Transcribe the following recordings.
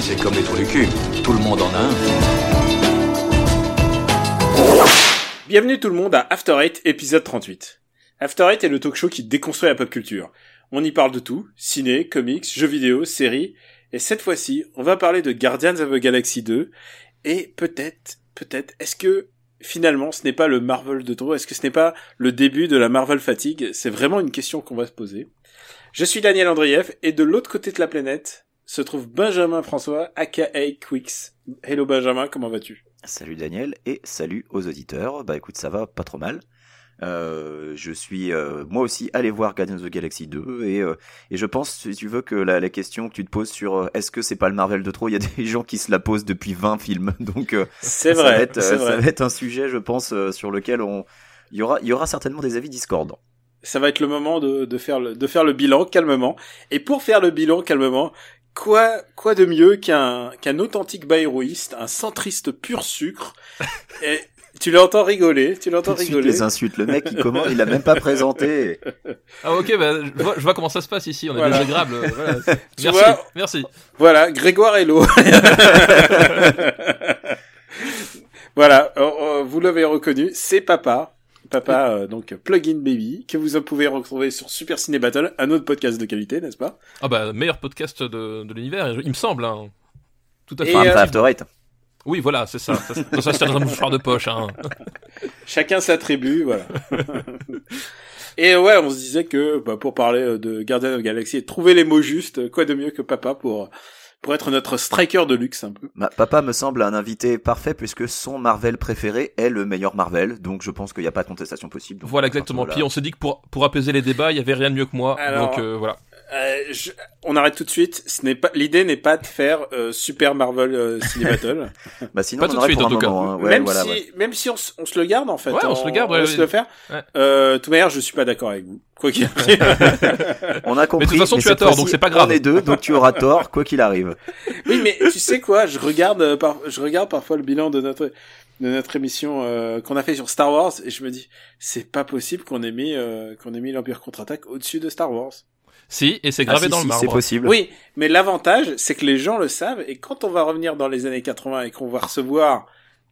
c'est comme les trous du. Tout le monde en a un. Bienvenue tout le monde à After Eight, épisode 38. After Eight est le talk show qui déconstruit la pop culture. On y parle de tout, ciné, comics, jeux vidéo, séries, et cette fois-ci, on va parler de Guardians of the Galaxy 2, et peut-être, peut-être, est-ce que finalement ce n'est pas le Marvel de trop? Est-ce que ce n'est pas le début de la Marvel fatigue? C'est vraiment une question qu'on va se poser. Je suis Daniel Andrieff, et de l'autre côté de la planète se trouve Benjamin François, aka Quix. Hello Benjamin, comment vas-tu? Salut Daniel et salut aux auditeurs. Bah écoute, ça va pas trop mal. Euh, je suis euh, moi aussi allé voir Guardians of the Galaxy 2 et, euh, et je pense si tu veux que la, la question que tu te poses sur euh, est-ce que c'est pas le Marvel de trop, il y a des gens qui se la posent depuis 20 films donc euh, C'est ça vrai, va être euh, vrai. ça va être un sujet je pense euh, sur lequel on il y aura il y aura certainement des avis discordants. ça va être le moment de, de faire le de faire le bilan calmement. Et pour faire le bilan calmement, quoi quoi de mieux qu'un qu'un authentique bayrouiste, un centriste pur sucre. Et tu l'entends rigoler, tu l'entends rigoler. les insultes, le mec il comment il a même pas présenté. Ah ok, bah, je, vois, je vois comment ça se passe ici, on est Voilà. désagréable. euh, Voilà. Merci, vois merci. Voilà, Grégoire Hello. voilà, euh, euh, vous l'avez reconnu, c'est Papa. Papa, euh, donc Plugin Baby, que vous pouvez retrouver sur Super Ciné Battle, un autre podcast de qualité, n'est-ce pas Ah bah, meilleur podcast de, de l'univers, il me semble. Hein. Tout à fait. Enfin, euh, après After Eight. Oui, voilà, c'est ça. Ça, ça, ça c'est dans un mouchoir de poche. Hein. Chacun sa tribu, voilà. et ouais, on se disait que bah, pour parler euh, de Guardian of the Galaxy et trouver les mots justes, quoi de mieux que Papa pour pour être notre striker de luxe un peu. Ma- papa me semble un invité parfait puisque son Marvel préféré est le meilleur Marvel, donc je pense qu'il n'y a pas de contestation possible. Donc, Voilà, exactement. Puis on s'est dit que pour, pour apaiser les débats, il y avait rien de mieux que moi. Alors, donc euh, voilà. Euh, je- on arrête tout de suite. Ce n'est pas l'idée n'est pas de faire euh, Super Marvel euh, Ciné Battle. Bah sinon, Pas on tout de suite, en tout cas. moment. hein. Ouais, même voilà, si ouais. même si on, on se le garde en fait. Ouais, on se le garde, On ouais, se le faire. ouais. Euh, de toute manière, je suis pas d'accord avec vous. Quoi qu'il arrive. On a compris. Mais de toute façon, tu as tort, donc c'est pas grave. On est deux, donc tu auras tort, quoi qu'il arrive. oui, mais tu sais quoi Je regarde euh, par... je regarde parfois le bilan de notre de notre émission euh, qu'on a fait sur Star Wars et je me dis c'est pas possible qu'on ait mis euh, qu'on ait mis l'Empire contre-attaque au-dessus de Star Wars. Si, et c'est Ah, gravé si, dans si, le c'est marbre. possible. Oui, mais l'avantage, c'est que les gens le savent, et quand on va revenir dans les années 80 et qu'on va recevoir,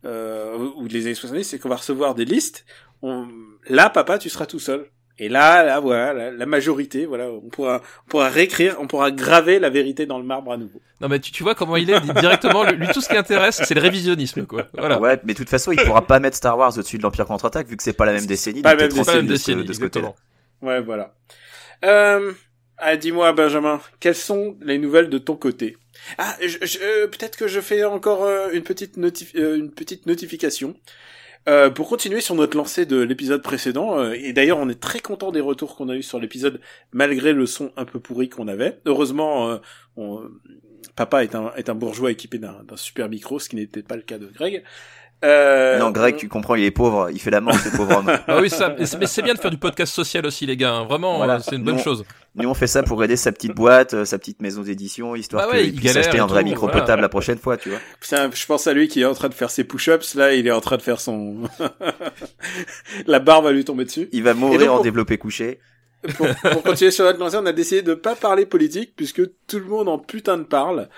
euh, ou les années 70, c'est qu'on va recevoir des listes, on... là, papa, tu seras tout seul. Et là, là, voilà, la, la majorité, voilà, on pourra, on pourra réécrire, on pourra graver la vérité dans le marbre à nouveau. Non mais tu, tu vois comment il est directement. Lui, tout ce qui intéresse, c'est le révisionnisme, quoi. Voilà. Ouais, mais de toute façon, il pourra pas mettre Star Wars au-dessus de l'Empire contre-attaque vu que c'est pas la même décennie. pas donc même C'est pas la même de ce- décennie, de ce côté-là. Ouais, voilà. Euh, ah, dis-moi, Benjamin, quelles sont les nouvelles de ton côté? Ah, je- je- euh, peut-être que je fais encore euh, une petite notif- euh, une petite notification. Euh, pour continuer sur notre lancée de l'épisode précédent, et d'ailleurs on est très content des retours qu'on a eu sur l'épisode malgré le son un peu pourri qu'on avait. Heureusement, papa est un, est un bourgeois équipé d'un super micro, ce qui n'était pas le cas de Greg. Euh, Non, Greg, on- tu comprends, il est pauvre, il fait la manche, ce pauvre homme. Ah oui, ça. Mais c'est- bien de faire du podcast social aussi, les gars. hein. Vraiment, Voilà. euh, c'est une bonne chose. Nous, on fait ça pour aider sa petite boîte, euh, sa petite maison d'édition, histoire Bah ouais, qu'il il puisse acheter et un vrai tout, micro voilà. potable la prochaine fois, tu vois. Putain, je pense à lui qui est en train de faire ses push-ups, là, il est en train de faire son... La barre va lui tomber dessus. Il va mourir donc, en pour- développé couché. Pour, pour continuer sur notre lancée, on a décidé de pas parler politique, puisque tout le monde en putain de parle.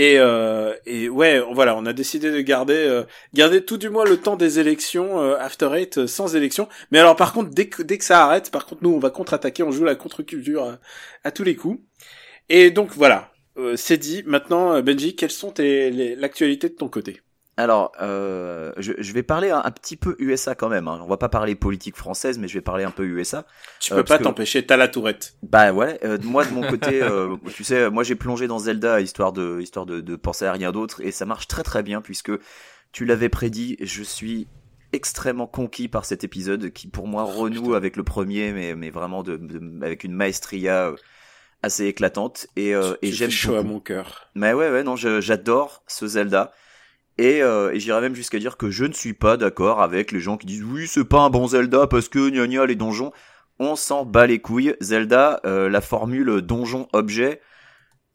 Et, euh, et ouais, voilà, on a décidé de garder, euh, garder tout du moins le temps des élections, euh, After Eight, euh, sans élection. Mais alors, par contre, dès que, dès que ça arrête, par contre, nous, on va contre-attaquer, on joue la contre-culture à, à tous les coups. Et donc, voilà. Euh, c'est dit. Maintenant, euh, Benji, quelles sont l'actualité de ton côté? Alors, euh, je, je vais parler un, un petit peu USA quand même. Hein. On va pas parler politique française, mais je vais parler un peu USA. Tu Euh, peux pas que- t'empêcher, t'as la tourette. Bah ouais, euh, moi de mon côté, euh, tu sais, moi j'ai plongé dans Zelda histoire de histoire de, de penser à rien d'autre et ça marche très très bien puisque tu l'avais prédit, je suis extrêmement conquis par cet épisode qui pour moi renoue avec le premier mais mais vraiment de, de- avec une maestria euh, assez éclatante et euh, et j'aime chaud à mon cœur. Mais ouais ouais non, j'adore ce Zelda. Et, euh, j'irais même jusqu'à dire que je ne suis pas d'accord avec les gens qui disent oui c'est pas un bon Zelda parce que gna gna les donjons. On s'en bat les couilles. Zelda, euh, la formule donjon objet,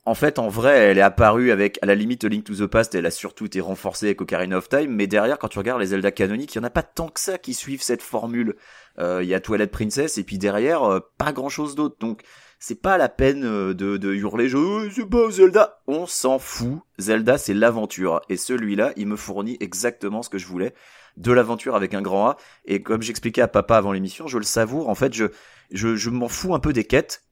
en fait, en vrai, elle est apparue avec, à la limite, Link to the Past, elle a surtout été renforcée avec Ocarina of Time, mais derrière, quand tu regardes les Zelda canoniques, il y en a pas tant que ça qui suivent cette formule. Euh, Il y a Twilight Princess, et puis derrière, euh, pas grand chose d'autre. Donc, c'est pas la peine euh, de, de hurler, je, oh, c'est pas Zelda. On s'en fout. Zelda, c'est l'aventure. Et celui-là, il me fournit exactement ce que je voulais. De l'aventure avec un grand A. Et comme j'expliquais à papa avant l'émission, je le savoure. En fait, je, je, je m'en fous un peu des quêtes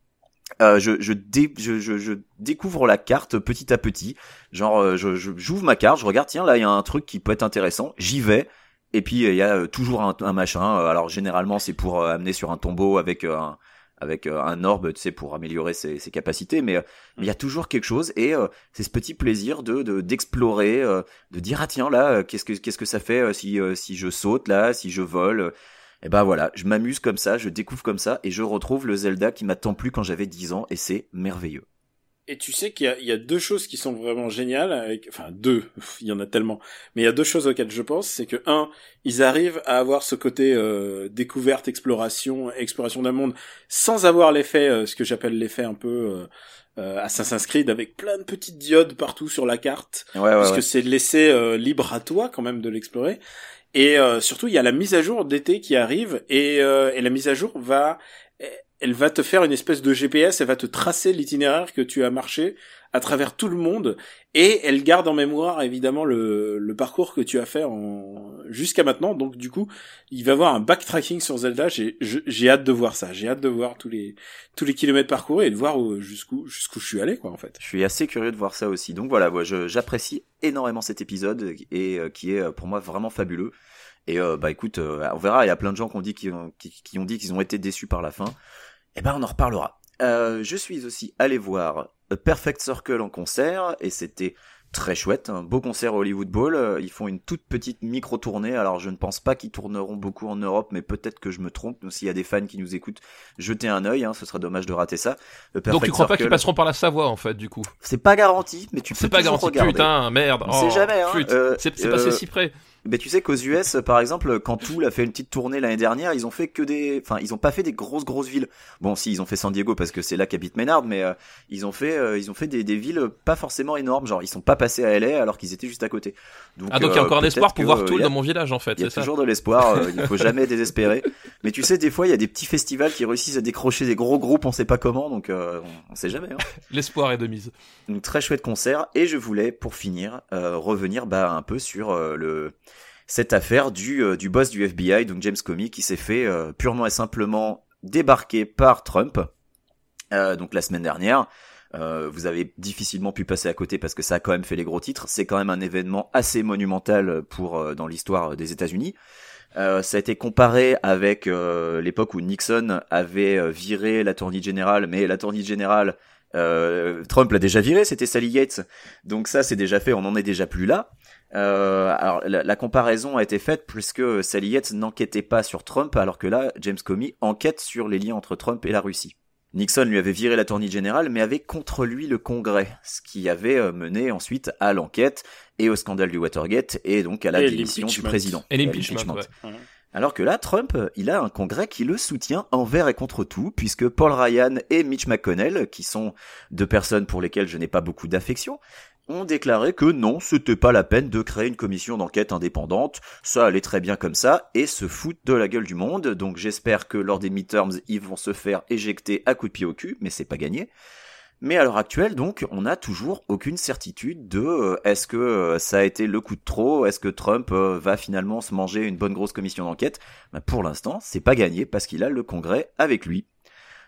euh, je, je, je, je, découvre la carte petit à petit. Genre, euh, je, j'ouvre ma carte, je regarde, tiens, là, il y a un truc qui peut être intéressant. J'y vais. Et puis, il y a euh, toujours un, un machin. Alors, généralement, c'est pour amener sur un tombeau avec un, avec un orbe, tu sais, pour améliorer ses, ses capacités. Mais il y a toujours quelque chose. Et c'est ce petit plaisir de, de d'explorer, de dire, ah tiens, là, qu'est-ce que, qu'est-ce que ça fait si, si je saute, là, si je vole et ben voilà, je m'amuse comme ça, je découvre comme ça, et je retrouve le Zelda qui m'a tant plu quand j'avais 10 ans, et c'est merveilleux. Et tu sais qu'il y, y a, deux choses qui sont vraiment géniales, avec, enfin deux, il y en a tellement, mais il y a deux choses auxquelles je pense, c'est que un, ils arrivent à avoir ce côté euh, découverte, exploration, exploration d'un monde, sans avoir l'effet, euh, ce que j'appelle l'effet un peu euh, euh, Assassin's Creed, avec plein de petites diodes partout sur la carte, Ouais, ouais, parce ouais. que c'est laissé euh, libre à toi quand même de l'explorer. Et euh, surtout, il y a la mise à jour d'été qui arrive, et, euh, et la mise à jour va, elle va te faire une espèce de GPS, elle va te tracer l'itinéraire que tu as marché à travers tout le monde, et elle garde en mémoire évidemment le, le parcours que tu as fait en... jusqu'à maintenant. Donc du coup, il va avoir un backtracking sur Zelda. J'ai j'ai hâte de voir ça. J'ai hâte de voir tous les tous les kilomètres parcourus et de voir où- jusqu'où jusqu'où je suis allé quoi en fait. Je suis assez curieux de voir ça aussi. Donc voilà, moi, j'apprécie énormément cet épisode et euh, qui est euh, pour moi vraiment fabuleux. Et euh, bah écoute, euh, on verra. Il y a plein de gens qui ont dit qu'ils ont, qui, qui ont dit qu'ils ont été déçus par la fin. Et ben on en reparlera. Euh, je suis aussi allé voir A Perfect Circle en concert et c'était très chouette, un beau concert au Hollywood Bowl. Euh, Ils font une toute petite micro tournée. Alors je ne pense pas qu'ils tourneront beaucoup en Europe, mais peut-être que je me trompe. Donc, S'il y a des fans qui nous écoutent, jetez un œil. Hein, ce serait dommage de rater ça. Donc tu crois pas qu'ils passeront par la Savoie en fait du coup? C'est pas garanti, mais tu peux C'est pas garanti. regarder. Putain, merde. On sait Oh, jamais, hein. Euh, c'est c'est euh, passé si près. Mais tu sais qu'aux US, par exemple, quand Tool a fait une petite tournée l'année dernière, ils ont fait que des, enfin, ils ont pas fait des grosses grosses villes. Bon, si ils ont fait San Diego parce que c'est là qu'habite Maynard, mais euh, ils ont fait, euh, ils ont fait des, des villes pas forcément énormes. Genre, ils sont pas passés à LA alors qu'ils étaient juste à côté. Ah donc il y a euh, encore un peut-être espoir pour voir euh, Tool a- dans mon village en fait. Il y a ça. toujours de l'espoir, euh, il faut jamais désespérer. Mais tu sais, des fois, il y a des petits festivals qui réussissent à décrocher des gros groupes, on sait pas comment, donc euh, on, on sait jamais. Hein. L'espoir est de mise. Donc très chouette concert et je voulais pour finir euh, revenir bah un peu sur euh, le cette affaire du euh, du boss du FBI donc James Comey qui s'est fait euh, purement et simplement débarquer par Trump euh, donc la semaine dernière. Euh, vous avez difficilement pu passer à côté parce que ça a quand même fait les gros titres. C'est quand même un événement assez monumental pour euh, dans l'histoire des États-Unis. Euh, ça a été comparé avec euh, l'époque où Nixon avait viré l'attorney général, mais l'attorney général euh, Trump l'a déjà viré, c'était Sally Yates. Donc ça, c'est déjà fait, on n'en est déjà plus là. Euh, alors la, la comparaison a été faite puisque Sally Yates n'enquêtait pas sur Trump, alors que là, James Comey enquête sur les liens entre Trump et la Russie. Nixon lui avait viré l'attorney général, mais avait contre lui le Congrès, ce qui avait euh, mené ensuite à l'enquête et au scandale du Watergate et donc à la Et démission du président. Et l'impeachment. ouais. Alors que là, Trump, il a un congrès qui le soutient envers et contre tout, puisque Paul Ryan et Mitch McConnell, qui sont deux personnes pour lesquelles je n'ai pas beaucoup d'affection, ont déclaré que non, c'était pas la peine de créer une commission d'enquête indépendante, ça allait très bien comme ça, et se foutent de la gueule du monde, donc j'espère que lors des midterms, ils vont se faire éjecter à coups de pied au cul, mais c'est pas gagné. Mais à l'heure actuelle, donc, on n'a toujours aucune certitude de euh, est-ce que euh, ça a été le coup de trop, est-ce que Trump euh, va finalement se manger une bonne grosse commission d'enquête? Ben, pour l'instant, c'est pas gagné parce qu'il a le Congrès avec lui.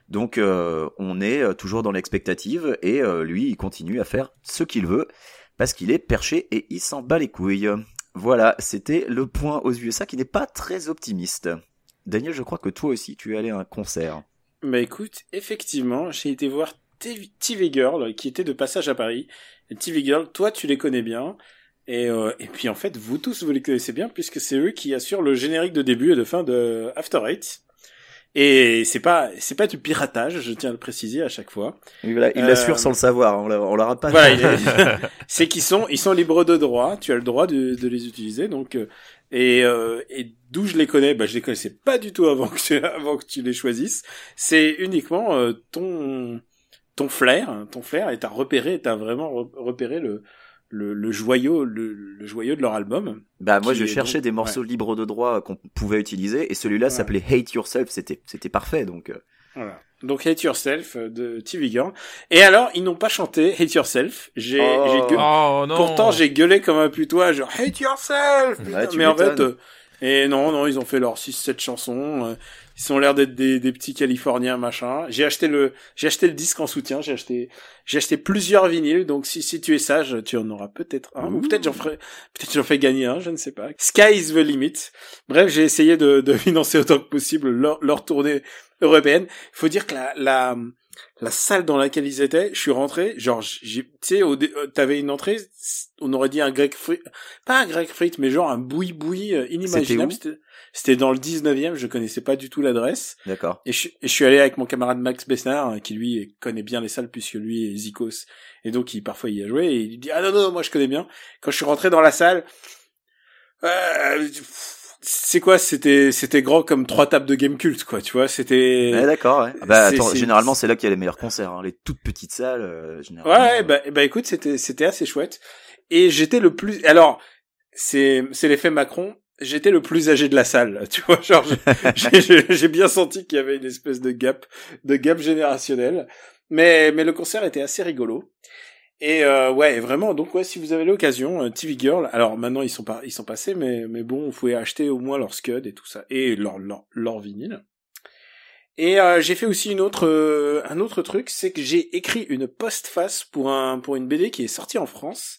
Donc, euh, on est euh, toujours dans l'expectative et euh, lui, il continue à faire ce qu'il veut parce qu'il est perché et il s'en bat les couilles. Voilà, c'était le point aux USA qui n'est pas très optimiste. Daniel, je crois que toi aussi, tu es allé à un concert. Bah écoute, effectivement, j'ai été voir TV Girl qui était de passage à Paris. TV Girl, toi tu les connais bien. Et, et puis en fait, vous tous vous les connaissez bien puisque c'est eux qui assurent le générique de début et de fin de After Eight. Et c'est pas c'est pas du piratage, je tiens à le préciser à chaque fois. Et voilà, il Euh, l'assure sans le savoir, on l'a- on l'aura pas Voilà, c'est qu'ils sont ils sont libres de droit, tu as le droit de, de les utiliser donc euh, et euh, et d'où je les connais, bah je les connaissais pas du tout avant que tu, avant que tu les choisisses. C'est uniquement euh, ton ton flair, ton flair, et t'as repéré, t'as vraiment re- repéré le, le, le joyau, le, le joyau de leur album. Bah moi je cherchais donc- des morceaux libres de droit qu'on pouvait utiliser et celui-là Ouais. s'appelait Hate Yourself, c'était c'était parfait donc. euh, Voilà. Donc Hate Yourself euh, de TV Girl. Et alors, ils n'ont pas chanté Hate Yourself. J'ai, Oh. Oh. Pourtant, j'ai gueulé comme un putois, genre Hate Yourself. Ouais, putain. tu Mais en fait, euh, et non, non, ils ont fait leurs 6-7 chansons. euh, ils ont l'air d'être des, des petits Californiens, machin. J'ai acheté le, j'ai acheté le disque en soutien. J'ai acheté, j'ai acheté plusieurs vinyles. Donc si, si tu es sage, tu en auras peut-être un. Ou peut-être j'en ferai, peut-être j'en fais gagner un, je ne sais pas. Sky is the limit. Bref, j'ai essayé de, de financer autant que possible leur, leur tournée européenne. Il faut dire que la, la, la salle dans laquelle ils étaient, je suis rentré, genre, tu sais, euh, t'avais une entrée, on aurait dit un grec frit, pas un grec frit, mais genre un boui-boui euh, inimaginable. C'était dans le 19e, je connaissais pas du tout l'adresse. D'accord. Et je, et je suis allé avec mon camarade Max Besnard, hein, qui lui connaît bien les salles puisque lui est Zikos. Et donc, il, parfois, il y a joué et il dit, ah non, non, moi je connais bien. Quand je suis rentré dans la salle, euh, c'est quoi, c'était, c'était grand comme trois tables de game culte, quoi, tu vois, c'était... Ouais, d'accord. Ouais. Ah Bah attends, généralement c'est là qu'il y a les meilleurs concerts, hein. les toutes petites salles. euh, généralement. Ouais, bah, bah écoute, c'était c'était assez chouette. Et j'étais le plus. Alors, c'est c'est l'effet Macron. J'étais le plus âgé de la salle, tu vois. Genre, j'ai bien senti qu'il y avait une espèce de gap, de gap générationnel. Mais mais le concert était assez rigolo. Et euh, ouais, vraiment. Donc ouais, si vous avez l'occasion, euh, TV Girl. Alors maintenant ils sont pas, ils sont passés, mais mais bon, vous pouvez acheter au moins leur scud et tout ça et leur leur, leur vinyle. Et euh, j'ai fait aussi une autre, euh, un autre truc, c'est que j'ai écrit une postface pour un pour une BD qui est sortie en France.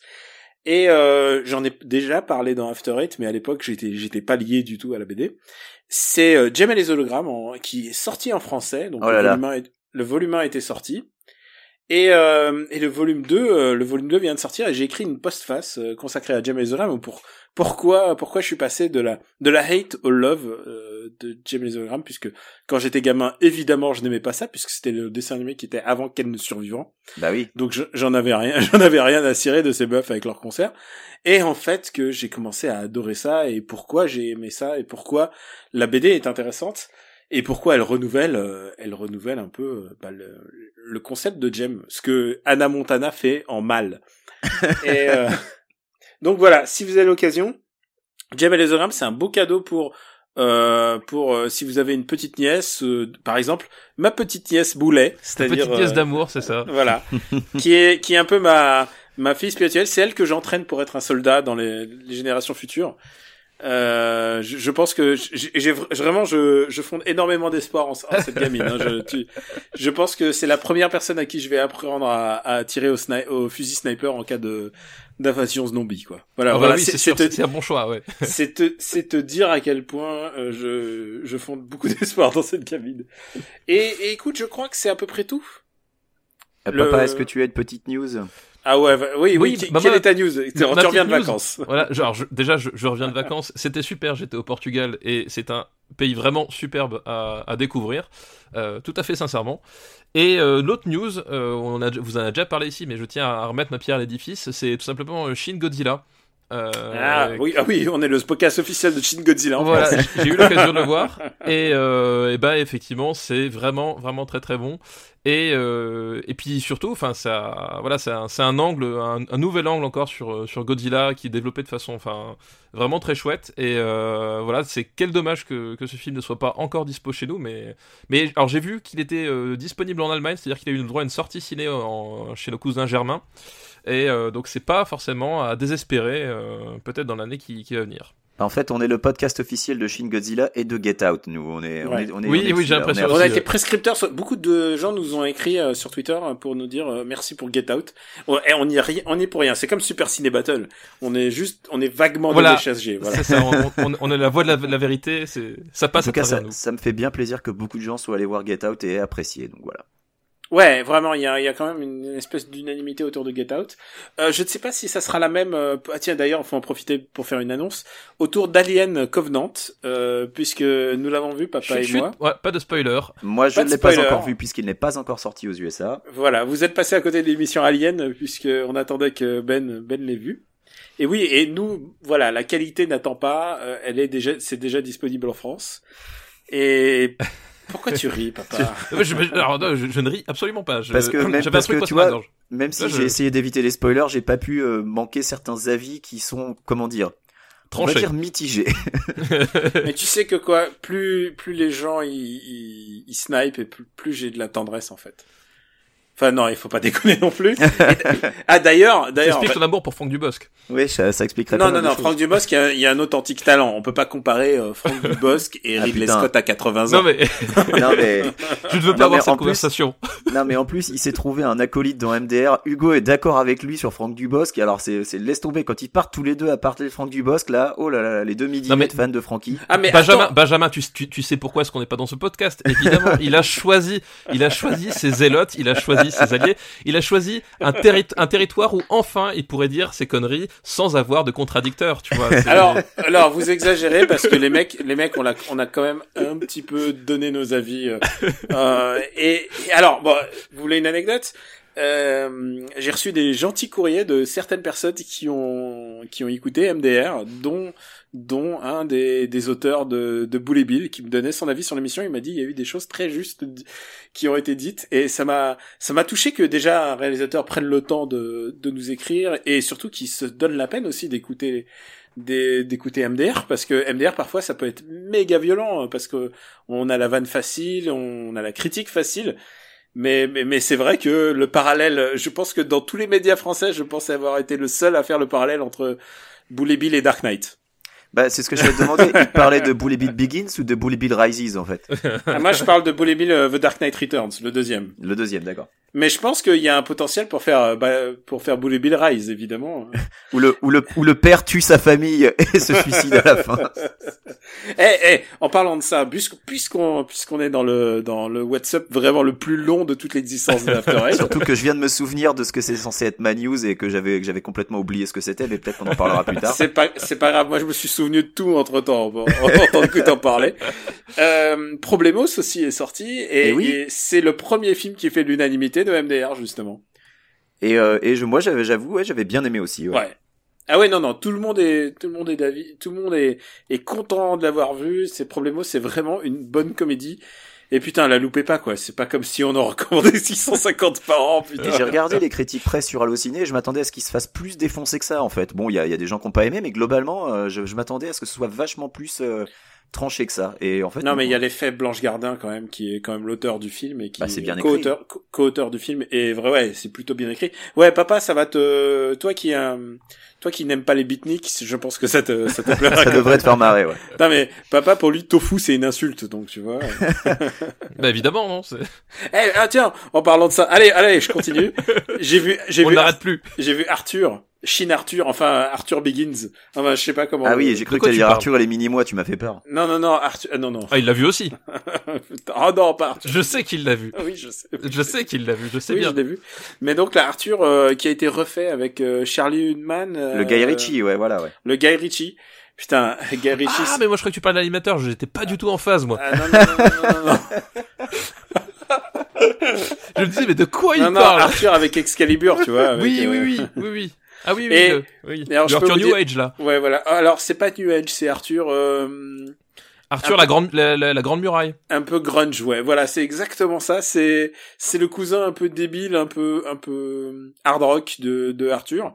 Et euh, j'en ai déjà parlé dans After Eight, mais à l'époque j'étais j'étais pas lié du tout à la BD. C'est euh, et les hologrammes en- qui est sorti en français, donc Oh là le, là. volume 1 est- le volume 1 était sorti. Et, euh, et le volume 2, euh, le volume 2 vient de sortir et j'ai écrit une postface euh, consacrée à les hologrammes pour pourquoi pourquoi je suis passé de la de la hate au love euh, de les hologrammes puisque quand j'étais gamin évidemment je n'aimais pas ça puisque c'était le dessin animé qui était avant Ken le survivant Bah oui. donc je- j'en avais rien, j'en avais rien à cirer de ces meufs avec leurs concerts. Et en fait que j'ai commencé à adorer ça et pourquoi j'ai aimé ça et pourquoi la BD est intéressante et pourquoi elle renouvelle, euh, elle renouvelle un peu euh, bah, le, le concept de Jem, ce que Anna Montana fait en mal. et euh, donc voilà, si vous avez l'occasion, Jem et les Hologrammes, c'est un beau cadeau pour euh, pour euh, si vous avez une petite nièce, euh, par exemple, ma petite nièce Boulet, c'est-à-dire Petite pièce euh, d'amour, c'est ça. voilà, qui est qui est un peu ma ma fille spirituelle. C'est elle que j'entraîne pour être un soldat dans les, les générations futures. Euh, je, je pense que j'ai j'ai vr- vraiment je je fonde énormément d'espoir en, en cette gamine. hein. Je, tu- je pense que c'est la première personne à qui je vais apprendre à, à tirer au, sni- au fusil sniper en cas de d'invasion zombie quoi. Voilà, Ah bah voilà oui, c'est un bon choix, ouais. c'est te, c'est te dire à quel point euh, je, je fonde beaucoup d'espoir dans cette cabine. Et, et écoute, je crois que c'est à peu près tout. Euh, Le- Papa, est-ce que tu as une petite news? Ah ouais, va- oui, oui, Oui, qui- bah quelle est ta news? Tu reviens de news. vacances. Voilà, genre, je- déjà, je, je reviens de vacances. C'était super, j'étais au Portugal et c'est un pays vraiment superbe à, à découvrir, euh, tout à fait sincèrement. Et euh, l'autre news, euh, on a, vous en a déjà parlé ici, mais je tiens à remettre ma pierre à l'édifice, c'est tout simplement Shin Godzilla. Euh, Ah, oui, ah oui, on est le podcast officiel de Shin Godzilla. en Voilà, France. j'ai eu l'occasion de le voir et, euh, et bah effectivement c'est vraiment vraiment très très bon et euh, et puis surtout enfin ça voilà c'est un, angle un, un nouvel angle encore sur sur Godzilla qui est développé de façon enfin vraiment très chouette et euh, voilà c'est quel dommage que, que ce film ne soit pas encore dispo chez nous mais mais alors j'ai vu qu'il était euh, disponible en Allemagne c'est-à-dire qu'il a eu le droit à une sortie ciné en, chez le cousin Germain et euh, donc c'est pas forcément à désespérer euh, peut-être dans l'année qui, qui va venir. En fait, on est le podcast officiel de Shin Godzilla et de Get Out. Nous, on est, on est, on est. Oui, on est oui, dessus, j'ai l'impression On a été prescripteurs. Beaucoup de gens nous ont écrit euh, sur Twitter pour nous dire euh, merci pour Get Out. On, et on y est rien, on y est pour rien. C'est comme Super Ciné Battle. On est juste, on est vaguement Voilà. de HSG. Voilà. C'est ça, on, on- on est la voix de la, de la vérité, c'est ça En passe tout à cas, ça, nous. ça me fait bien plaisir que beaucoup de gens soient allés voir Get Out et aient apprécié. Donc voilà. Ouais, vraiment, il y a, il y a quand même une espèce d'unanimité autour de Get Out. Euh, je ne sais pas si ça sera la même. euh, ah tiens, d'ailleurs, il faut en profiter pour faire une annonce autour d'Alien Covenant, euh, puisque nous l'avons vu, papa Chut, et chut, moi. ouais, pas de spoiler. Moi, je ne l'ai pas encore vu puisqu'il n'est pas encore sorti aux USA. Voilà, vous êtes passé à côté de l'émission Alien puisque on attendait que Ben Ben l'ait vu. Et oui, et nous, voilà, la qualité n'attend pas. euh, elle est déjà, c'est déjà disponible en France. Et Pourquoi tu ris, papa Je, je- alors, non, je, je ne ris absolument pas. Je- Parce que même- parce que tu vois, si j'ai essayé d'éviter les spoilers, j'ai pas pu euh, manquer certains avis qui sont, comment dire, on va dire mitigés. Mais tu sais que quoi, plus plus les gens ils ils, ils snipent et plus, plus j'ai de la tendresse en fait. Enfin non, il faut pas déconner non plus. Ah d'ailleurs, d'ailleurs. Explique ton amour pour Franck Dubosc. oui, ça, ça expliquerait Non pas non non. Franck Dubosc, il y, a, il y a un authentique talent. On peut pas comparer euh, Franck Dubosc et Ah, Ridley putain. Scott à 80 ans. Non mais Non mais, je ne veux Non, pas avoir mais cette plus- conversation. non mais en plus, il s'est trouvé un acolyte dans MDR. Hugo est d'accord avec lui sur Franck Dubosc. Alors c'est, c'est laisse tomber quand ils partent tous les deux à parler de Franck Dubosc là. Oh là là, les deux millimètres fans de Francky. Ah mais Benjamin, attends, Benjamin, tu, tu, tu sais pourquoi est-ce qu'on n'est pas dans ce podcast? Évidemment, il a choisi, il a choisi ses zélotes, il a choisi ses alliés, il a choisi un, terri- un territoire où enfin il pourrait dire ses conneries sans avoir de contradicteur, tu vois. alors alors vous exagérez parce que les mecs les mecs on a quand même un petit peu donné nos avis. euh, euh, et, alors vous voulez une anecdote? Euh, j'ai reçu des gentils courriers de certaines personnes qui ont qui ont écouté MDR, dont dont un des, des auteurs de, de Bully Bill qui me donnait son avis sur l'émission. Il m'a dit il y a eu des choses très justes qui ont été dites et ça m'a ça m'a touché que déjà un réalisateur prenne le temps de, de nous écrire et surtout qu'il se donne la peine aussi d'écouter d'écouter MDR parce que MDR parfois ça peut être méga violent hein, parce que on a la vanne facile, on a la critique facile. Mais, mais, mais c'est vrai que le parallèle, je pense que dans tous les médias français, je pense avoir été le seul à faire le parallèle entre Bully Bill et Dark Knight. Bah c'est ce que je vais te demander. Il parlait de Bully Bill Begins ou de Bully Bill Rises en fait? Ah, moi, je parle de Bully Bill euh, The Dark Knight Returns, le deuxième. Le deuxième, d'accord. Mais je pense qu'il y a un potentiel pour faire, euh, bah, pour faire Bully Bill Rise, évidemment. Où le, où le, où le père tue sa famille et se suicide à la fin. Eh, eh, en parlant de ça, puisqu'- puisqu'on, puisqu'on est dans le, dans le WhatsApp vraiment le plus long de toute l'existence de After Eight, Surtout que je viens de me souvenir de ce que c'est censé être ma news et que j'avais, que j'avais complètement oublié ce que c'était, mais peut-être qu'on en parlera plus tard. C'est pas, c'est pas grave. Moi, je me suis souvenu de tout entre temps, en que t'en parlais. Euh, Problemos aussi est sorti et, Eh oui. c'est le premier film qui fait l'unanimité de MDR, justement. Et, euh, et je, moi, j'avais, j'avoue, ouais, j'avais bien aimé aussi. Ouais. Ouais. Ah ouais, non, non, tout le monde est, tout le monde est d'avis, tout le monde est, est content de l'avoir vu. C'est Problemos, c'est vraiment une bonne comédie. Et putain, la loupez pas, quoi. C'est pas comme si on en recommandait 650 par an, putain. j'ai regardé les critiques presse sur Allociné et je m'attendais à ce qu'il se fasse plus défoncer que ça, en fait. Bon, il y a, y a des gens qui ont pas aimé, mais globalement, euh, je, je m'attendais à ce que ce soit vachement plus euh, tranché que ça. Et en fait, Non, mais il y a l'effet Blanche Gardin quand même, qui est quand même l'auteur du film et qui Bah, c'est bien est écrit. co-auteur, co- co-auteur du film. Et vrai, ouais, c'est plutôt bien écrit. Ouais, papa, ça va te, toi qui, euh, toi qui n'aimes pas les beatniks, je pense que ça te, ça te plaira. ça devrait te faire marrer, ouais. Non mais papa, pour lui, tofu, c'est une insulte, donc tu vois. Bah évidemment, non. c'est- Eh, ah tiens, en parlant de ça, allez, allez, je continue. J'ai vu, j'ai On vu, n'arrête plus. j'ai vu Arthur, Shin Arthur, enfin Arthur Begins. Enfin, je sais pas comment. Ah oui, j'ai cru que t'allais dire Arthur et les mini-mois, tu m'as fait peur. Non, non, non, Arthur, ah, non, non. Ah, il l'a vu aussi. Ah non, pas Arthur. Je sais qu'il l'a vu. Oui, je sais. Je sais qu'il l'a vu. Je sais oui, bien. je l'ai vu. Mais donc là, Arthur, euh, qui a été refait avec euh, Charlie Hunnam. euh, Le Guy Ritchie, ouais, voilà, ouais. Le Guy Ritchie. Putain, Guy Ritchie. Ah, mais moi je crois que tu parles de l'animateur. J'étais pas du tout en phase, moi. Ah, non, non, non, non, non, non. Je me disais, mais de quoi il non, non, parle? Arthur avec Excalibur, tu vois. avec, Oui, oui, oui, oui, oui. Ah oui, oui. Et- le- oui. et alors, Le Arthur New dire- Age là. Ouais, voilà. Alors, c'est pas New Age, c'est Arthur euh, Arthur Ah. la grande la, la- la grande muraille. un peu grunge, ouais. Voilà, c'est exactement ça. C'est c'est le cousin un peu débile, un peu un peu hard rock de de Arthur.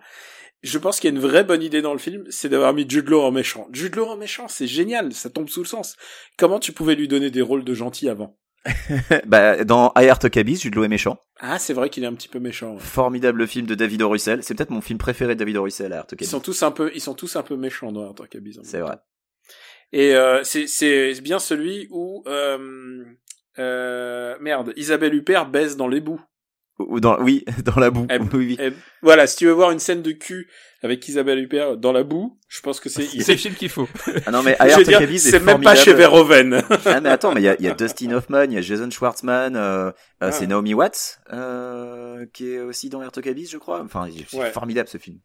Je pense qu'il y a une vraie bonne idée dans le film, c'est d'avoir mis Jude Law en méchant. Jude Law en méchant, c'est génial, ça tombe sous le sens. Comment tu pouvais lui donner des rôles de gentil avant? bah, dans I Heart Jude est méchant. Ah, c'est vrai qu'il est un petit peu méchant. ouais. Formidable film de David O. Russell. C'est peut-être mon film préféré de David O. Russell, I Heart Ils sont tous un peu, ils sont tous un peu méchants dans Cabis. en C'est vrai. Et euh, c'est bien celui où euh, euh, merde, Isabelle Huppert baise dans les bouts. Ou dans, oui, dans la boue. Eh, oui, oui. Et voilà, si tu veux voir une scène de cul avec Isabelle Huppert dans la boue, je pense que c'est. C'est le film qu'il faut. Ah non, mais c'est même pas formidable. chez Verhoeven. Ah mais attends, mais il y a, il y a Dustin Hoffman, il y a Jason Schwartzman, euh, euh, Ah. c'est Naomi Watts euh, qui est aussi dans Heart Cabis, je crois. Enfin, c'est Ouais. formidable ce film.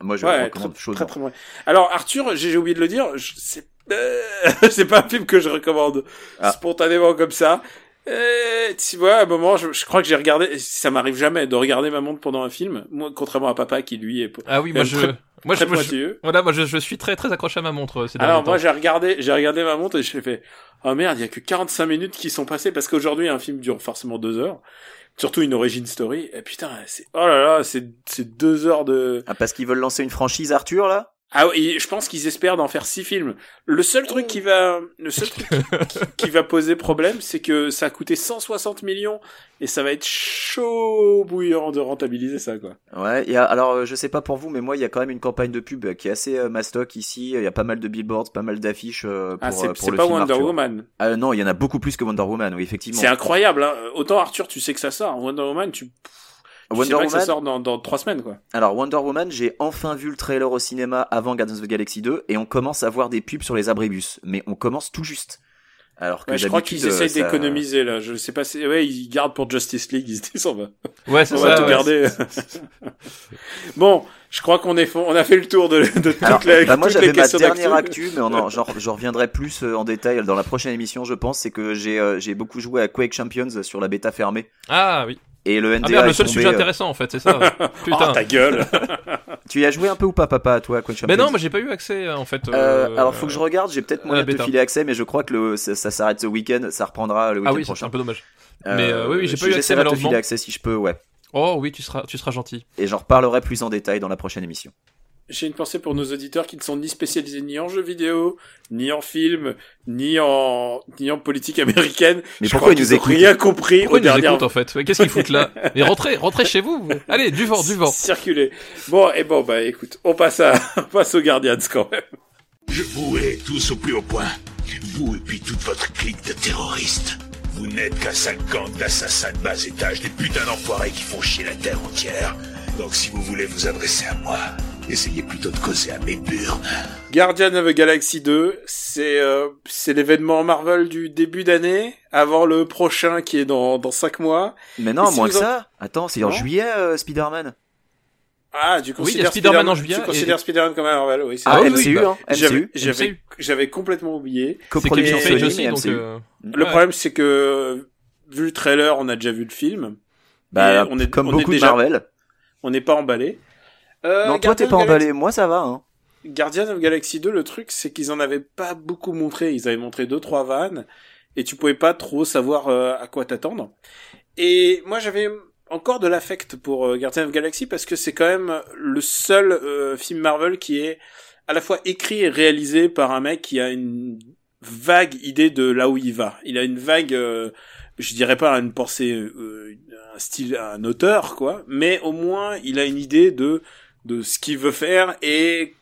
Moi, je Ouais, le très, recommande très chaudement. très bon. Alors Arthur, j'ai oublié de le dire, c'est euh, c'est pas un film que je recommande Ah. spontanément comme ça. Euh, tu vois, à un moment, je, je crois que j'ai regardé, ça m'arrive jamais de regarder ma montre pendant un film, moi, contrairement à papa qui lui est Ah oui, moi Euh, je, très- moi, je, très moi, je- pointilleux. voilà, moi je, je suis très très accroché à ma montre. euh, Ces Alors moi j'ai regardé, j'ai regardé ma montre et j'ai fait, oh merde, il y a que 45 minutes qui sont passées parce qu'aujourd'hui un film dure forcément deux heures, surtout une origin story. Et putain, c'est, oh là là, c'est, c'est deux heures de. Ah, parce qu'ils veulent lancer une franchise Arthur, là? Ah oui, je pense qu'ils espèrent d'en faire six films. Le seul truc qui va, le seul truc qui, qui va poser problème, c'est que ça a coûté 160 millions et ça va être chaud bouillant de rentabiliser ça quoi. Ouais, il y a, alors euh, je sais pas pour vous, mais moi il y a quand même une campagne de pub qui est assez euh, mastoc ici. Il y a pas mal de billboards, pas mal d'affiches euh, pour, Ah c'est, euh, pour c'est le pas film Wonder Arthur. Woman. Ah non, il y en a beaucoup plus que Wonder Woman, oui effectivement. C'est incroyable. Hein. Autant Arthur, tu sais que ça sort. Wonder Woman, tu, Wonder pas que ça Woman. sort dans, dans trois semaines quoi. Alors Wonder Woman, j'ai enfin vu le trailer au cinéma avant Guardians of the Galaxy 2 et on commence à voir des pubs sur les abribus, mais on commence tout juste. Alors que Ouais, je crois qu'ils essayent ça- d'économiser là. Je sais pas si ouais ils gardent pour Justice League. Ils se disent on va, Ouais, c'est on ça. va tout ouais. garder. bon, je crois qu'on est on a fait le tour de, de toutes Alors, les, bah moi j'avais ma dernière actu, mais on en, genre, je reviendrai plus euh, en détail dans la prochaine émission, je pense. C'est que j'ai euh, j'ai beaucoup joué à Quake Champions sur la bêta fermée Ah oui. Et le NDA Ah merde, le seul tombé, sujet euh, intéressant en fait, c'est ça. Putain. Oh ta gueule. Tu y as joué un peu ou pas, papa, toi, Champions Mais non, moi j'ai pas eu accès en fait. Euh, euh, alors faut que je regarde, j'ai peut-être moyen de te filer accès, mais je crois que le, ça, ça s'arrête ce week-end, ça reprendra le week-end Ah oui, c'est prochain. un peu dommage. Mais, euh, oui, oui, j'ai pas eu accès, j'essaierai de te malheureusement. filer accès si je peux, ouais. Oh oui, tu seras, tu seras gentil. Et j'en reparlerai plus en détail dans la prochaine émission. J'ai une pensée pour nos auditeurs qui ne sont ni spécialisés ni en jeux vidéo, ni en film, ni en ni en politique américaine. Mais Je pourquoi crois ils nous écoutent rien compris Pourquoi aux ils nous écoutent en fait Qu'est-ce qu'ils foutent là Mais rentrez, rentrez chez vous. vous. Allez, du vent, du vent. Circuler. Bon, et bon, bah écoute, on passe à, on passe aux Guardians quand même. Je vous hais tous au plus haut point. Vous et puis toute votre clique de terroristes. Vous n'êtes qu'un sale gang d'assassins de bas étage, des putains d'enfoirés qui font chier la terre entière. Donc si vous voulez vous adresser à moi, essayez plutôt de causer à mes burnes. Guardian of the Galaxy 2, c'est euh, c'est l'événement Marvel du début d'année, avant le prochain qui est dans dans cinq mois. Mais non, Et si moins que en- ça. Attends, c'est en juillet, euh, Spider-Man. Ah, tu considères Spider-Man en juillet Tu et- considères Spider-Man comme un Marvel, oui. c'est Ah, vrai. oui, MCU, bah, hein, J'avais complètement oublié. Coproduction Sony, donc. MCU. euh, Le ouais. problème c'est que vu le trailer, on a déjà vu le film. Bah, Et on est- comme on est beaucoup déjà- de Marvel. On n'est pas emballé. Euh, non, toi t'es pas of Galaxy- emballé, moi ça va, hein. Guardian of Galaxy 2, le truc, c'est qu'ils en avaient pas beaucoup montré. Ils avaient montré deux, trois vannes, et tu pouvais pas trop savoir euh, à quoi t'attendre. Et moi, j'avais encore de l'affect pour euh, Guardian of Galaxy parce que c'est quand même le seul euh, film Marvel qui est à la fois écrit et réalisé par un mec qui a une vague idée de là où il va. Il a une vague, euh, je dirais pas une pensée, euh, un style, un auteur quoi, mais au moins il a une idée de de ce qu'il veut faire et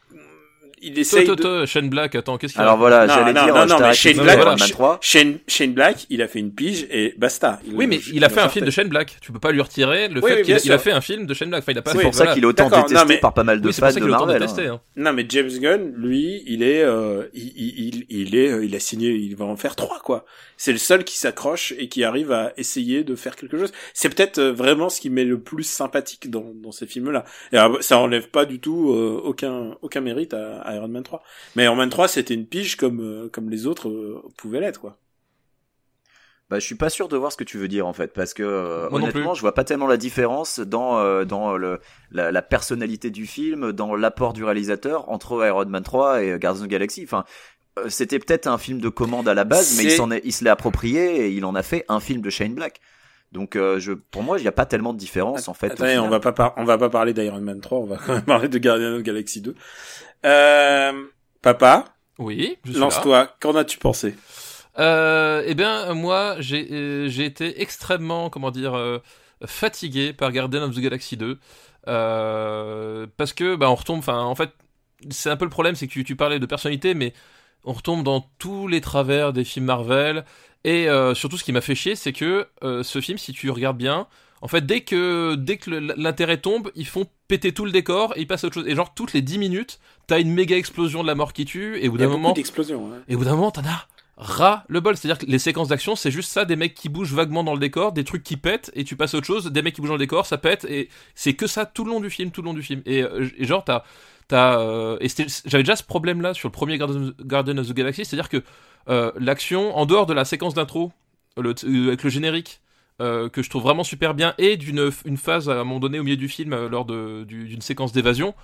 il essaye Toi, de... toi, Shane Black, attends, qu'est-ce qu'il a Alors voilà, j'allais dire, non, non, mais Shane Black, voilà, Iron Man 3. Shane, Shane Black, il a fait une pige et basta. Il- Oui, mais il a fait un film de Shane Black. Tu peux pas lui retirer le Oui, fait oui, qu'il a fait un film de Shane Black. Enfin, il a pas C'est pour ça voilà. qu'il est autant D'accord, non, détesté mais- par pas mal de Oui, c'est pour fans ça de Marvel. détesté. hein. Non, mais James Gunn, lui, il est, euh, il, il, est, euh, il a signé, il va en faire trois, quoi. C'est le seul qui s'accroche et qui arrive à essayer de faire quelque chose. C'est peut-être euh, vraiment ce qui m'est le plus sympathique dans, dans ces films-là. Et euh, ça enlève pas du tout euh, aucun, aucun mérite à, à Iron Man 3. Mais Iron Man 3, c'était une pige comme, euh, comme les autres euh, pouvaient l'être, quoi. Bah, je suis pas sûr de voir ce que tu veux dire en fait, parce que euh, honnêtement, je vois pas tellement la différence dans euh, dans le la, la personnalité du film, dans l'apport du réalisateur entre Iron Man 3 et Guardians of the Galaxy. Enfin, euh, c'était peut-être un film de commande à la base, mais il s'en est, il se l'est approprié et il en a fait un film de Shane Black. Donc, euh, je, pour moi, il n'y a pas tellement de différence en fait. on va pas par- on va pas parler d'Iron Man 3, on va quand même parler de Guardian of the Galaxy 2. Euh, papa, Oui, lance-toi. Qu'en as-tu pensé? Euh, eh bien, moi, j'ai euh, j'ai été extrêmement, comment dire, fatigué par Guardian of the Galaxy 2. Euh, parce que, bah, on retombe, enfin, en fait, c'est un peu le problème, c'est que tu, tu parlais de personnalité, mais on retombe dans tous les travers des films Marvel. Et euh, surtout, ce qui m'a fait chier, c'est que euh, ce film, si tu regardes bien, en fait, dès que, dès que le- l'intérêt tombe, ils font péter tout le décor et ils passent à autre chose. Et genre, toutes les 10 minutes, t'as une méga explosion de la mort qui tue, et au bout d'un moment, d'explosions. hein. et au bout d'un moment, t'en as ras le bol. C'est-à-dire que les séquences d'action, c'est juste ça, des mecs qui bougent vaguement dans le décor, des trucs qui pètent, et tu passes à autre chose, des mecs qui bougent dans le décor, ça pète, et c'est que ça tout le long du film, tout le long du film. Et, euh, et genre, t'as. euh, j'avais déjà ce problème-là sur le premier Guardian Guardian of the Galaxy, c'est-à-dire que euh, l'action, en dehors de la séquence d'intro, avec le générique. Euh, que je trouve vraiment super bien et d'une une phase à un moment donné au milieu du film euh, lors du- d'une séquence d'évasion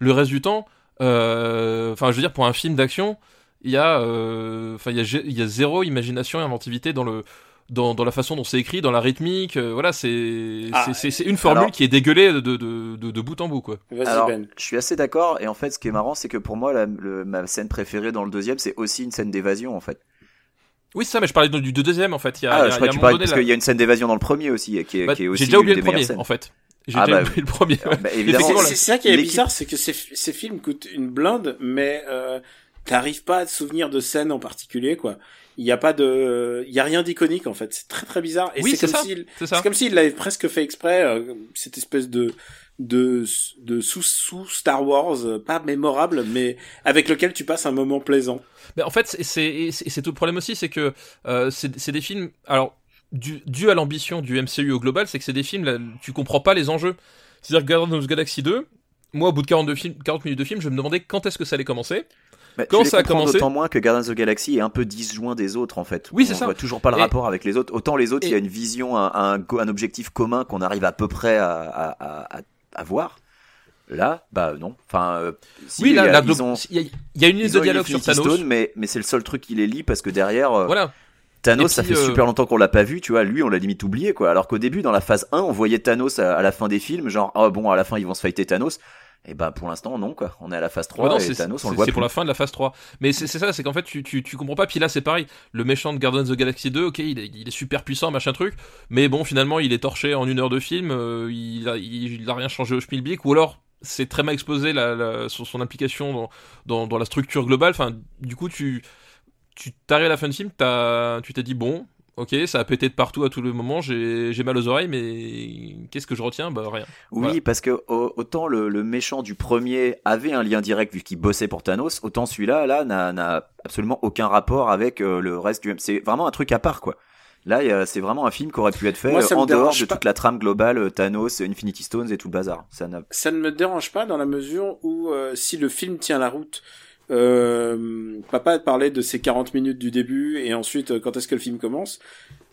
le reste du temps euh, enfin je veux dire pour un film d'action il y a euh, enfin il y a il y a zéro imagination et inventivité dans le dans, dans la façon dont c'est écrit dans la rythmique euh, voilà c'est Ah, c'est- une formule alors- qui est dégueulée de de, de, bout en bout quoi Alors, Ben. je suis assez d'accord. Et en fait, ce qui est marrant, c'est que pour moi, la- le- ma scène préférée dans le deuxième, c'est aussi une scène d'évasion, en fait. Oui c'est ça mais je parlais du, du deuxième en fait il y a, Ah, il y a- je crois que tu donné, parce qu'il y a une scène d'évasion dans le premier aussi, qui est, Bah, qui est aussi j'ai déjà oublié le premier scènes. en fait j'ai Ah, déjà bah, oublié le premier ouais. Bah, C'est ça qui est bizarre, c'est que ces, ces films coûtent une blinde, mais euh, t'arrives pas à te souvenir de scènes en particulier, quoi. Il y a pas de, il y a rien d'iconique en fait. C'est très très bizarre. Et Oui, c'est comme ça. s'il, c'est comme s'il l'avait presque fait exprès, euh, cette espèce de de de sous sous Star Wars, euh, pas mémorable, mais avec lequel tu passes un moment plaisant. Mais en fait, c'est- tout le problème aussi, c'est que euh, c'est des films. Alors, dû, dû à l'ambition du MCU au global, c'est que c'est des films là, tu comprends pas les enjeux. C'est-à-dire que Guardians of the Galaxy 2, moi, au bout de 42 films, 40 minutes de film, je me demandais quand est-ce que ça allait commencer. Bah, Quand ça a commencé- D'autant moins que Guardians of the Galaxy est un peu disjoint des autres en fait. Oui, c'est On ça. voit toujours pas le Et- rapport avec les autres. Autant les autres, il y a une vision, un, un, go- un objectif commun qu'on arrive à peu près à, à- à voir. Là, bah non. Enfin, euh, si, oui, il y là, a- la ont, y, a- y a une ils de dialogue sur Thanos. Stone, mais, mais c'est le seul truc qui les lit parce que derrière, euh, Voilà. Thanos, ça fait euh, super longtemps qu'on l'a pas vu, tu vois. Lui, on l'a limite oublié, quoi. Alors qu'au début, dans la phase 1, on voyait Thanos à, à la fin des films, genre, oh bon, à la fin, ils vont se fighter Thanos. Et bah, pour l'instant, non, quoi. On est à la phase 3 Ouais, non, et c'est Thanos, on le voit c'est pour la fin de la phase 3. Mais c'est c'est ça, c'est qu'en fait, tu, tu, tu comprends pas. Puis là, c'est pareil. Le méchant de Guardians of the Galaxy 2, ok, il est, il est super puissant, machin truc. Mais bon, finalement, il est torché en une heure de film. euh, il, a, il, il a rien changé au Spielberg. Ou alors, c'est très mal exposé la, la, son, son implication dans, dans, dans la structure globale. Enfin, du coup, tu tu t'arrives à la fin du film, t'as- tu t'es dit, bon, ok, ça a pété de partout à tout le moment, j'ai j'ai mal aux oreilles, mais qu'est-ce que je retiens? Bah, rien. Oui, Voilà. parce que au- autant le, le méchant du premier avait un lien direct vu qu'il bossait pour Thanos, autant celui-là, là, n'a- n'a absolument aucun rapport avec euh, le reste du. C'est vraiment un truc à part, quoi. Là, c'est vraiment un film qui aurait pu être fait Moi, en dehors de pas. toute la trame globale euh, Thanos, Infinity Stones et tout le bazar. Ça ne me dérange pas dans la mesure où euh, si le film tient la route, euh, papa parlait de ces 40 minutes du début et ensuite euh, quand est-ce que le film commence.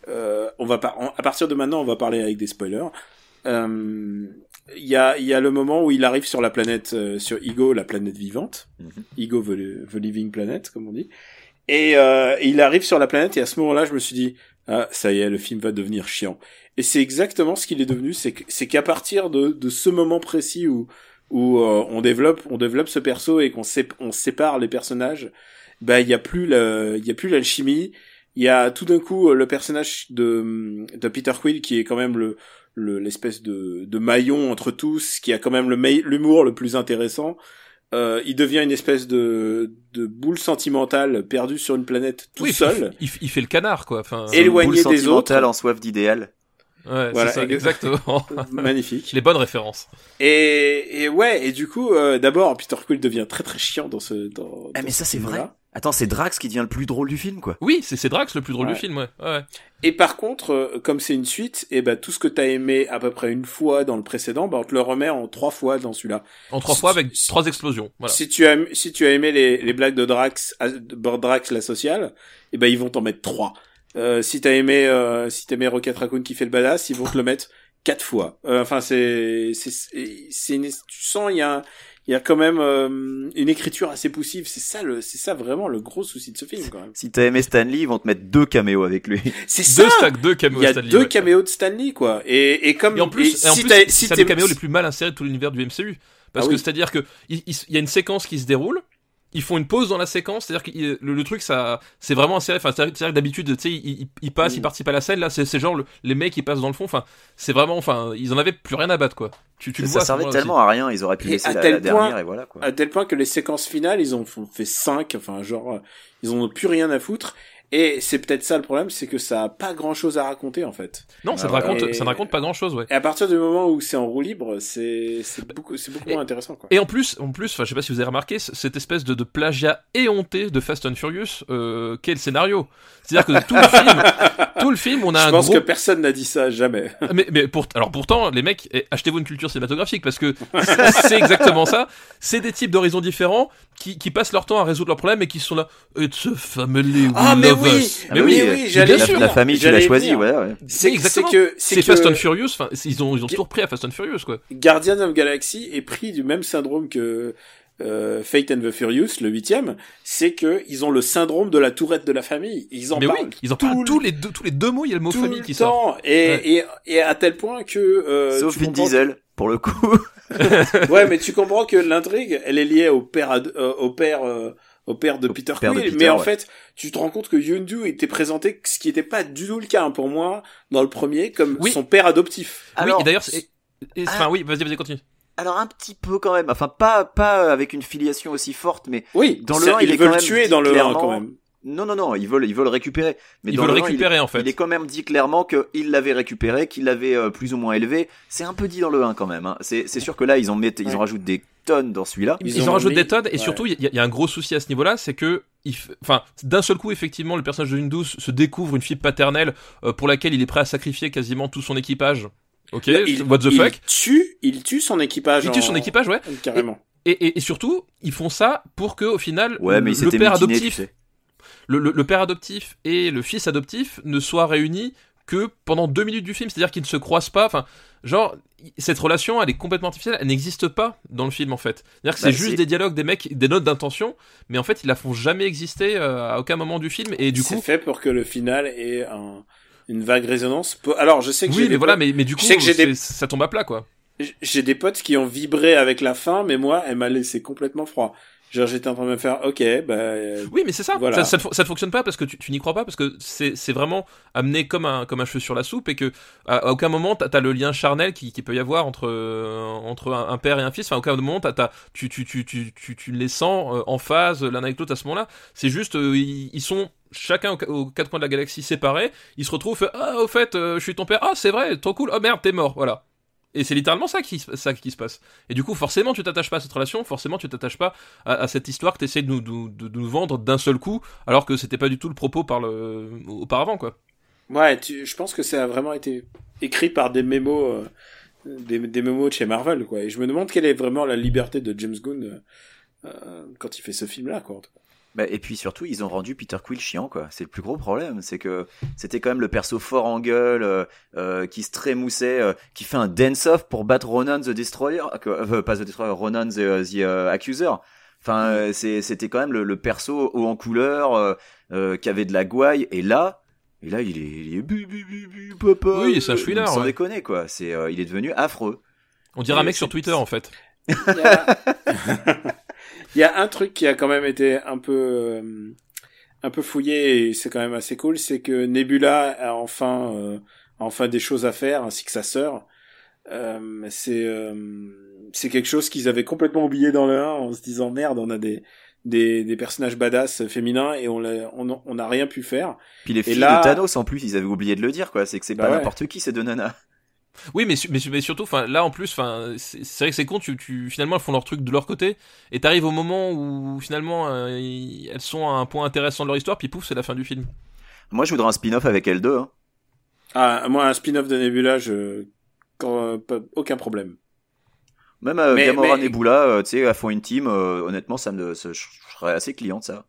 Euh, on va pas, à partir de maintenant, on va parler avec des spoilers. Il y a, il y a le moment où il arrive sur la planète, sur Ego, la planète vivante. Mhm. Ego, the, the living planet, comme on dit. Et euh, il arrive sur la planète et à ce moment-là, je me suis dit, ah, ça y est, le film va devenir chiant. Et c'est exactement ce qu'il est devenu, c'est qu'à partir de, de ce moment précis où où euh, on développe on développe ce perso et qu'on on sépare les personnages, bah il y a plus l'alchimie, il y a tout d'un coup euh, le personnage de de Peter Quill qui est quand même le le- l'espèce de de maillon entre tous, qui a quand même le l'humour le plus intéressant. Euh, il devient une espèce de de boule sentimentale perdue sur une planète tout Oui, seul. Il, il- il fait le canard, quoi. Enfin, Éloigné Boule des autres. en soif d'idéal. ouais, Voilà, c'est ça, ex- exactement. Magnifique. Les bonnes références. Et, et ouais, et du coup, euh, d'abord, Peter Quill devient très très chiant dans ce. Dans, Ah dans mais ça ce c'est vrai. Attends, c'est Drax qui devient le plus drôle du film, quoi. Oui, c'est c'est Drax le plus drôle Ouais. du film, ouais. ouais. Et par contre, euh, comme c'est une suite, et ben tout ce que t'as aimé à peu près une fois dans le précédent, bah on te le remet en trois fois dans celui-là. En trois Si- fois avec si- trois explosions. Voilà. Si tu as si tu as aimé les, les blagues de Drax, à- de Drax la sociale, et ben ils vont t'en mettre trois. Euh, si t'as aimé euh, si t'as aimé Rocket Raccoon qui fait le badass, ils vont te le mettre quatre fois. Euh, Enfin c'est c'est c'est une- tu sens il y a il y a quand même euh, une écriture assez poussive. C'est ça le c'est ça vraiment le gros souci de ce film quand même. Si t'as aimé Stanley, ils vont te mettre deux caméos avec lui. C'est Deux ça. stacks, deux caméos Il y a Stanley, deux ouais. caméos de Stanley quoi. Et et comme Et en plus, et en si plus c'est si un des caméos les plus mal insérés de tout l'univers du MCU. Parce Ah que oui. c'est-à-dire que il, il- il y a une séquence qui se déroule, ils font une pause dans la séquence, c'est-à-dire que il- le, le truc ça c'est vraiment inséré. Enfin, c'est-à-dire que d'habitude, tu sais, ils, ils, ils passent, Mm. ils participent à la scène. Là, c'est c'est genre le- les mecs qui passent dans le fond. Enfin, c'est vraiment, enfin, ils en avaient plus rien à battre quoi. Tu, tu le vois. ça servait tellement à rien, ils auraient pu Et laisser à la, tel la point- dernière et voilà quoi. à tel point que les séquences finales, ils ont fait cinq, enfin genre euh, ils ont plus rien à foutre. Et c'est peut-être ça le problème, c'est que ça a pas grand chose à raconter en fait. Non, ça Ah, ne raconte, ça ne raconte pas grand-chose, ouais. Et à partir du moment où c'est en roue libre, c'est beaucoup c'est beaucoup Et- moins intéressant quoi. Et en plus, en plus, enfin, je sais pas si vous avez remarqué, cette espèce de, de plagiat éhonté de Fast and Furious, euh, qu'est le scénario? C'est-à-dire que tout le film, tout le film, on a Je un pense gros que personne n'a dit ça jamais. mais, mais pour, alors pourtant, les mecs, eh, achetez-vous une culture cinématographique parce que c'est exactement ça. C'est des types d'horizons différents qui, qui passent leur temps à résoudre leurs problèmes et qui sont là. It's a family. we Ah, mais love oui. us. Ah Mais oui, oui, oui, j'allais la, la famille, tu J'allais l'as y choisi, venir. ouais, ouais. C'est exactement. c'est que Fast and Furious. Enfin, ils ont ils ont toujours pris à Fast and Furious quoi. Guardian of Galaxy est pris du même syndrome que euh, Fate and the Furious, le huitième, c'est que ils ont le syndrome de la tourette de la famille. Ils en Mais parlent oui, ils en tout parlent le- tous les deux tous les deux mots. Il y a le mot tout famille le qui sort. temps et, Ouais. et et à tel point que euh, Sauf Vin comprends- Diesel, pour le coup. Ouais, mais tu comprends que l'intrigue, elle est liée au père ad- euh, au père euh, au père de Au Peter père de Quill, Peter, mais en fait, tu te rends compte que Yondu était présenté ce qui n'était pas du tout le cas hein, pour moi dans le premier comme Oui. son père adoptif. oui, et d'ailleurs, c'est- et- Ah. enfin oui, vas-y, vas-y, continue. Alors un petit peu quand même, enfin pas pas avec une filiation aussi forte, mais Oui, Dans le ça, un, il ils est quand même tuer dans le 1 clairement- quand même. Non non non, ils veulent ils veulent le récupérer. Mais Ils veulent le il récupérer en fait. Il est quand même dit clairement qu'il l'avait récupéré, qu'il l'avait euh, plus ou moins élevé. C'est un peu dit dans le 1 quand même. Hein. C'est c'est sûr que là ils en mettent, ils en rajoutent des tonnes dans celui-là. Ils, Ils en ont rajoutent mis- des tonnes et ouais. surtout il y, a- il y a un gros souci à ce niveau-là, c'est que, il f- enfin, d'un seul coup effectivement, le personnage de Windows se découvre une fille paternelle euh, pour laquelle il est prêt à sacrifier quasiment tout son équipage. Ok, il, what the il fuck tue, il tue son équipage. Il tue son équipage, ouais. Carrément. Et, et, et surtout, ils font ça pour que au final, Ouais, mais le, il père mutiné, adoptif, tu sais. Le, le- le père adoptif et le fils adoptif ne soient réunis que pendant deux minutes du film, c'est-à-dire qu'ils ne se croisent pas. Enfin, genre cette relation, elle est complètement artificielle, elle n'existe pas dans le film en fait. C'est-à-dire que Bah, c'est juste c'est- des dialogues, des mecs, des notes d'intention, mais en fait ils la font jamais exister euh, à aucun moment du film et du c'est coup. fait pour que le final ait un- une vague résonance. Alors, je sais que Oui, mais des voilà, mais, mais du coup, je sais que j'ai des- c'est- ça tombe à plat quoi. j'ai des potes qui ont vibré avec la fin, mais moi, elle m'a laissé complètement froid. Genre, j'étais en train de me faire, ok, bah, euh, Oui, mais c'est ça. Voilà. Ça, ça, ne fon- ça ne fonctionne pas parce que tu, tu n'y crois pas parce que c'est vraiment amené comme un comme un cheveu sur la soupe et que à, à aucun moment t'as as le lien charnel qui, qui peut y avoir entre euh, entre un, un père et un fils. Enfin, à aucun moment t'as t'as- tu tu tu tu tu tu les sens euh, en phase l'un avec l'autre à ce moment-là. C'est juste ils, ils sont chacun aux, quatre coins de la galaxie séparés. Ils se retrouvent ah au fait euh, je suis ton père. Ah c'est vrai, trop cool. Oh merde t'es mort. Voilà. Et c'est littéralement ça qui, ça qui se passe. Et du coup, forcément, tu t'attaches pas à cette relation, forcément, tu t'attaches pas à, cette histoire que tu essaies de nous, de, nous vendre d'un seul coup, alors que c'était pas du tout le propos auparavant, quoi. ouais, je pense que ça a vraiment été écrit par des mémos, euh, des, des mémos de chez Marvel, quoi. Et je me demande quelle est vraiment la liberté de James Gunn euh, euh, quand il fait ce film-là, quoi. Bah, et puis surtout, ils ont rendu Peter Quill chiant, quoi. C'est le plus gros problème. C'est que c'était quand même le perso fort en gueule, euh, euh, qui se trémoussait, euh, qui fait un dance-off pour battre Ronan the Destroyer. Euh, pas the Destroyer, Ronan the, the, Accuser. Enfin, c'est- c'était quand même le, le perso haut en couleur, euh, euh, qui avait de la gouaille. Et là, et là, il est, il est bu, bu, bu, bu, papa. Oui, c'est un chouinard, Sans ouais. déconner, quoi. C'est, euh, il est devenu affreux. On dirait un mec sur Twitter, en fait. il y a un truc qui a quand même été un peu, euh, un peu fouillé et c'est quand même assez cool, c'est que Nebula a enfin, euh, a enfin des choses à faire, ainsi que sa sœur. Euh, c'est, euh, c'est quelque chose qu'ils avaient complètement oublié dans le 1 en se disant merde, on a des, des, des personnages badass féminins et on l'a, on, on n'a rien pu faire. Puis les Et filles là- de Thanos, en plus, ils avaient oublié de le dire, quoi. C'est que c'est Bah pas ouais. n'importe qui, ces deux nanas. Oui, mais, su- mais, su- mais surtout, enfin, là, en plus, enfin, c'est c'est vrai que c'est con, tu, tu, finalement, elles font leur truc de leur côté, et t'arrives au moment où, finalement, euh, elles sont à un point intéressant de leur histoire, puis pouf, c'est la fin du film. Moi, je voudrais un spin-off avec elle deux. Hein. Ah, moi, un spin-off de Nebula, je, quand, euh, aucun problème. Même euh, Mais- Gamora mais- Nebula, euh, tu sais, à fond une team, euh, honnêtement, ça me, ça- je je serais assez client de ça.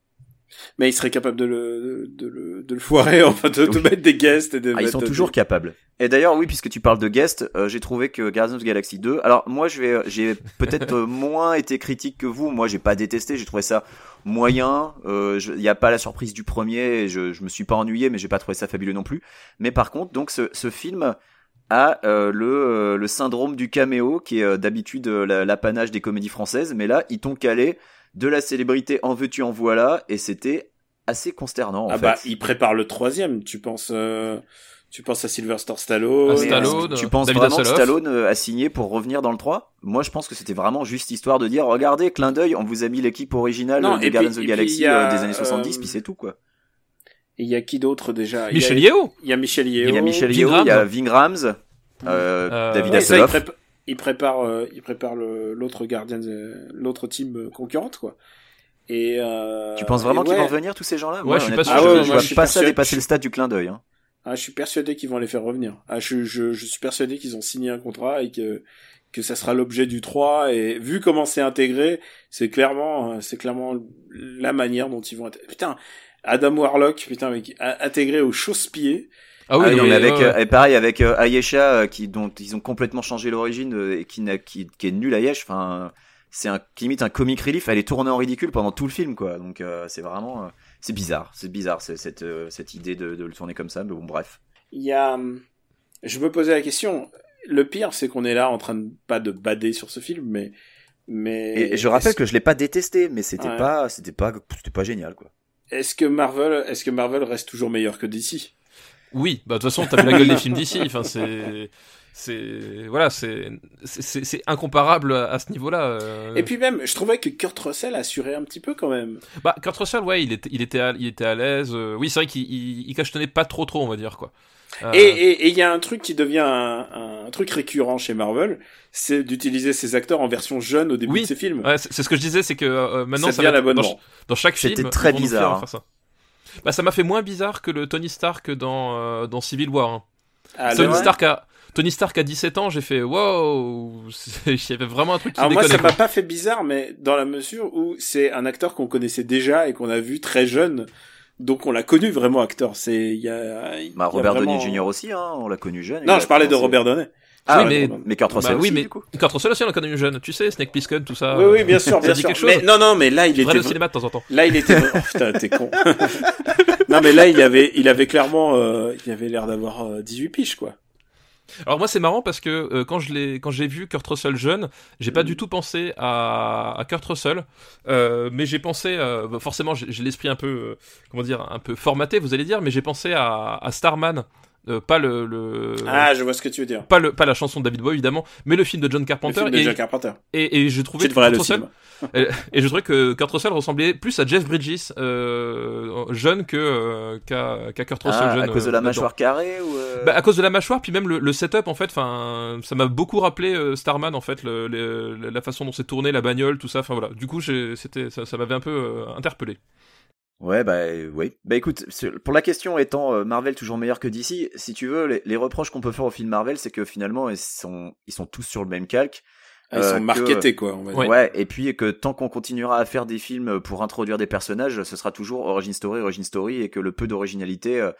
Mais il serait capable de le, de le, de le foirer, enfin, de, mettre des guests et de Ah, ils mettre sont des- toujours capables. Et d'ailleurs, oui, puisque tu parles de guest, euh, j'ai trouvé que Guardians of the Galaxy 2. Alors moi, je vais, j'ai peut-être euh, moins été critique que vous. Moi, j'ai pas détesté. J'ai trouvé ça moyen. Euh, Il n'y a pas la surprise du premier. Je, je me suis pas ennuyé, mais j'ai pas trouvé ça fabuleux non plus. Mais par contre, donc ce, ce film a euh, le, le syndrome du caméo, qui est euh, d'habitude euh, la- l'apanage des comédies françaises. Mais là, ils t'ont calé de la célébrité en veux-tu en voilà, et c'était assez consternant. En Ah fait. bah, il prépare le troisième. Tu penses, euh, tu penses à Sylvester Stallone. À Stallone, tu penses David vraiment que. Stallone euh, a signé pour revenir dans le 3 Moi, je pense que c'était vraiment juste histoire de dire regardez, clin d'œil, on vous a mis l'équipe originale Non, de et puis- Guardians of the Galaxy a, euh, des années 70, euh, puis c'est tout quoi. Et il y a qui d'autre déjà? Michel il y a, Yeo il y a Michel Yeo. Il y a Michel Yeo, il y a Rhames. Ving Rhames, euh, Euh, David Ouais, ça, il, prépare, euh, il prépare l'autre Guardian, euh, l'autre team euh, concurrente, quoi. Et euh, Tu penses vraiment qu'ils ouais. vont revenir tous ces gens-là? Ouais, Moi, je suis pas sûr. je, Ah ouais, je moi, vois je suis pas ça persuadé- dépasser le stade du clin d'œil. Hein. Ah, je suis persuadé qu'ils vont les faire revenir. Ah, je, je, je suis persuadé qu'ils ont signé un contrat et que que ça sera l'objet du 3 et vu comment c'est intégré, c'est clairement euh, c'est clairement la manière dont ils vont être... putain Adam Warlock putain mec, intégré au chausse-pied. Ah oui, ah, mais avec euh, pareil avec euh, Ayesha qui dont ils ont complètement changé l'origine et qui, qui qui est nul Ayesh enfin c'est un limite un comic relief. Elle est tournée en ridicule pendant tout le film quoi. Donc c'est vraiment c'est bizarre. C'est bizarre cette cette idée de, de le tourner comme ça mais bon bref. Il y a je me posais la question. Le pire, c'est qu'on est là en train de pas de bader sur ce film, mais mais. Et je rappelle que je l'ai pas détesté, mais c'était pas, c'était pas, c'était pas génial, quoi. Est-ce que Marvel, est-ce que Marvel reste toujours meilleur que DC Oui, bah de toute façon, t'as vu la gueule des films d'ici. Enfin, c'est, c'est, voilà, c'est, c'est, incomparable à ce niveau-là. Euh. Et puis même, je trouvais que Kurt Russell assurait un petit peu quand même. Bah, Kurt Russell, ouais, il était, il était, à, il était à l'aise. Euh. Oui, c'est vrai qu'il, il, cachetonnait pas trop, trop, on va dire quoi. Euh. Et il y a un truc qui devient un, un truc récurrent chez Marvel, c'est d'utiliser ces acteurs en version jeune au début de ces films. Ouais, c'est ce que je disais, c'est que euh, maintenant ça, ça dans, dans, chaque film. C'était très bizarre. Hein. Ça. Bah, ça m'a fait moins bizarre que le Tony Stark dans euh, dans Civil War. Hein. Ah, Tony Stark a Tony Stark a 17 ans, j'ai fait wow, il y avait vraiment un truc qui Alors moi ça m'a pas fait bizarre mais dans la mesure où c'est un acteur qu'on connaissait déjà et qu'on a vu très jeune donc on l'a connu vraiment acteur. C'est il y a. bah, Robert Downey Jr. aussi, hein, on l'a connu jeune. Non, je parlais de Robert Downey. Ah, oui, mais, mais Kurt Russell bah, oui, mais du coup. Kurt Russell aussi, on l'a jeune. Tu sais, Snake Plissken, tout ça. Oui, oui, bien sûr, bien sûr. Quelque chose mais, non, non, mais là, il était. au cinéma de temps en temps. Là, il était. Oh, putain, t'es con. non, mais là, il avait, il avait clairement, euh, il avait l'air d'avoir 18 euh, piges, quoi. Alors moi c'est marrant parce que euh, quand je l'ai quand j'ai vu Kurt Russell jeune, j'ai pas mm. du tout pensé à, à Kurt Russell, euh, mais j'ai pensé euh, bah, forcément j'ai l'esprit un peu comment dire un peu formaté vous allez dire, mais j'ai pensé à, à Starman euh, pas le, le, ah je vois ce que tu veux dire. pas le pas la chanson de David Bowie évidemment mais le film de John Carpenter le film de et, John Carpenter. et, et j'ai trouvé que Kurt Russell et, et, je trouvais que Kurt Russell ressemblait plus à Jeff Bridges euh, jeune que euh, qu'à qu Kurt Russell ah, jeune à cause de la mâchoire carrée ou euh bah, à cause de la mâchoire puis même le, le setup en fait enfin ça m'a beaucoup rappelé Starman en fait le, la façon dont c'est tourné la bagnole tout ça enfin voilà. Du coup c'était ça, ça m'avait un peu interpellé Ouais, bah oui. Bah écoute, pour la question étant euh, Marvel toujours meilleur que DC, si tu veux, les, reproches qu'on peut faire au film Marvel, c'est que finalement ils sont ils sont tous sur le même calque. Ah, ils sont euh, marketés quoi. On va dire. Ouais, et puis que tant qu'on continuera à faire des films pour introduire des personnages, ce sera toujours origin story, origin story, et que le peu d'originalité. Euh,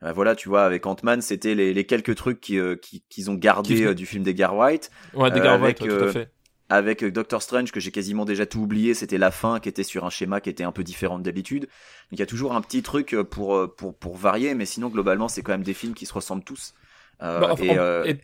bah, voilà, tu vois, avec Ant-Man, c'était les, les, quelques trucs qu'ils qui, qui, ont gardé du film d'Edgar White. Ouais, d'Edgar White, tout à fait avec Doctor Strange que j'ai quasiment déjà tout oublié, c'était la fin qui était sur un schéma qui était un peu différent d'habitude. Donc il y a toujours un petit truc pour pour pour varier, mais sinon globalement c'est quand même des films qui se ressemblent tous. Euh, bah, euh, et,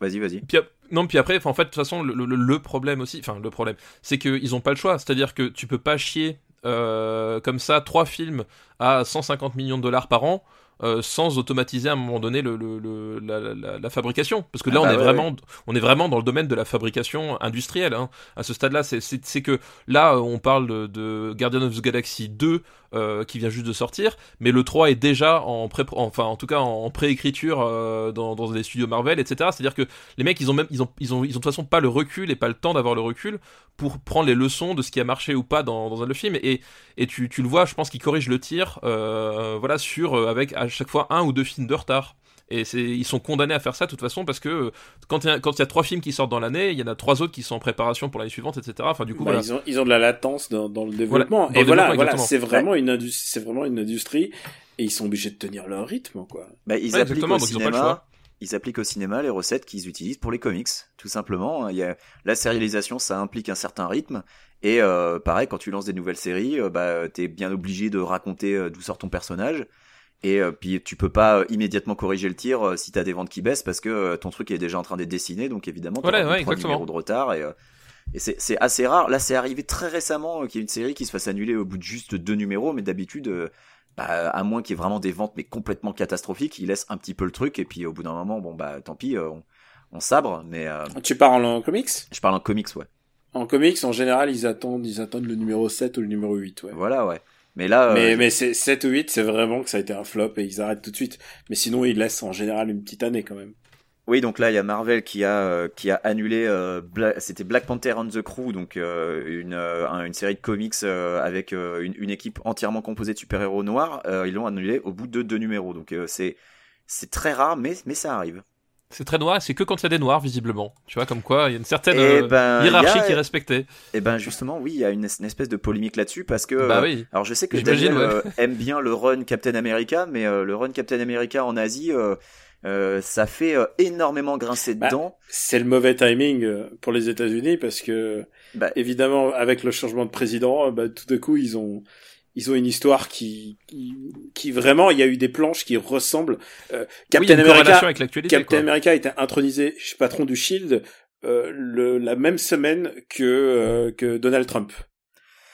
vas-y vas-y. non puis après en fait de toute façon le, le, problème aussi, enfin le problème, c'est qu'ils ont pas le choix, c'est-à-dire que tu peux pas chier euh, comme ça trois films à 150 millions de dollars par an. Euh, sans automatiser à un moment donné le, le, la, la, la, fabrication. Parce que là, ah on, bah est vraiment, on est vraiment dans le domaine de la fabrication industrielle. Hein. À ce stade-là, c'est que là, on parle de, de Guardian of the Galaxy 2 euh, qui vient juste de sortir, mais le 3 est déjà en pré, enfin en tout cas en préécriture euh, dans, dans des studios Marvel, etc. C'est-à-dire que les mecs, ils ont même, ils ont, ils ont, ils ont de toute façon pas le recul et pas le temps d'avoir le recul pour prendre les leçons de ce qui a marché ou pas dans, dans le film. Et, et tu, tu le vois, je pense qu'ils corrigent le tir, euh, voilà, sur avec à chaque fois un ou deux films de retard. Et c'est, ils sont condamnés à faire ça de toute façon parce que quand il y a, y trois films qui sortent dans l'année, il y en a trois autres qui sont en préparation pour l'année suivante, etc. Enfin, du coup, bah, voilà. ils, ont, ils ont de la latence dans, dans le développement. et voilà, voilà, c'est vraiment une c'est vraiment une industrie et ils sont obligés de tenir leur rythme, quoi. Bah, ils appliquent au cinéma. Ils, appliquent au cinéma les recettes qu'ils utilisent pour les comics, tout simplement. Il y a la sérialisation, ça implique un certain rythme. Et euh, pareil, quand tu lances des nouvelles séries, euh, bah, t'es bien obligé de raconter euh, d'où sort ton personnage. Et euh, puis tu peux pas euh, immédiatement corriger le tir euh, si t'as des ventes qui baissent parce que ton truc est déjà en train d'être dessiné, donc évidemment tu as trois numéros de retard et, et c'est assez rare. Là, c'est arrivé très récemment qu'il y ait une série qui se fasse annuler au bout de juste deux numéros, mais d'habitude, bah, à moins qu'il y ait vraiment des ventes mais complètement catastrophiques, il laisse un petit peu le truc et puis au bout d'un moment, bon bah tant pis, on, on sabre. Mais tu parles en comics? Je parle en comics, ouais. En comics, en général, ils attendent, ils attendent le numéro 7 ou le numéro 8, ouais. Voilà, ouais. Mais là, mais, euh, mais c'est 7 ou 8, c'est vraiment que ça a été un flop et ils arrêtent tout de suite. Mais sinon, ils laissent en général une petite année quand même. Oui, donc là, il y a Marvel qui a euh, qui a annulé. Euh, c'était Black Panther on the Crew, donc une une série de comics avec une, une, équipe entièrement composée de super héros noirs. ils l'ont annulé au bout de deux numéros. Donc c'est c'est très rare, mais mais ça arrive. C'est très noir, c'est que quand il y a des noirs, visiblement. Tu vois, comme quoi, il y a une certaine Eh euh, ben, hiérarchie a- qui est respectée. Et ben justement, oui, il y a une, une espèce de polémique là-dessus parce que. Bah euh, oui. Alors je sais que Daniel ouais. euh, aime bien le run Captain America, mais euh, le run Captain America en Asie, euh, euh, ça fait euh, énormément grincer Bah, dedans. C'est le mauvais timing pour les États-Unis parce que Bah, évidemment avec le changement de président, bah, tout d'un coup ils ont ils ont une histoire qui, qui qui vraiment il y a eu des planches qui ressemblent. Euh, Oui, il y a Captain une corrélation America, avec l'actualité. Captain quoi. America était intronisé patron du Shield euh, le, la même semaine que euh, que Donald Trump.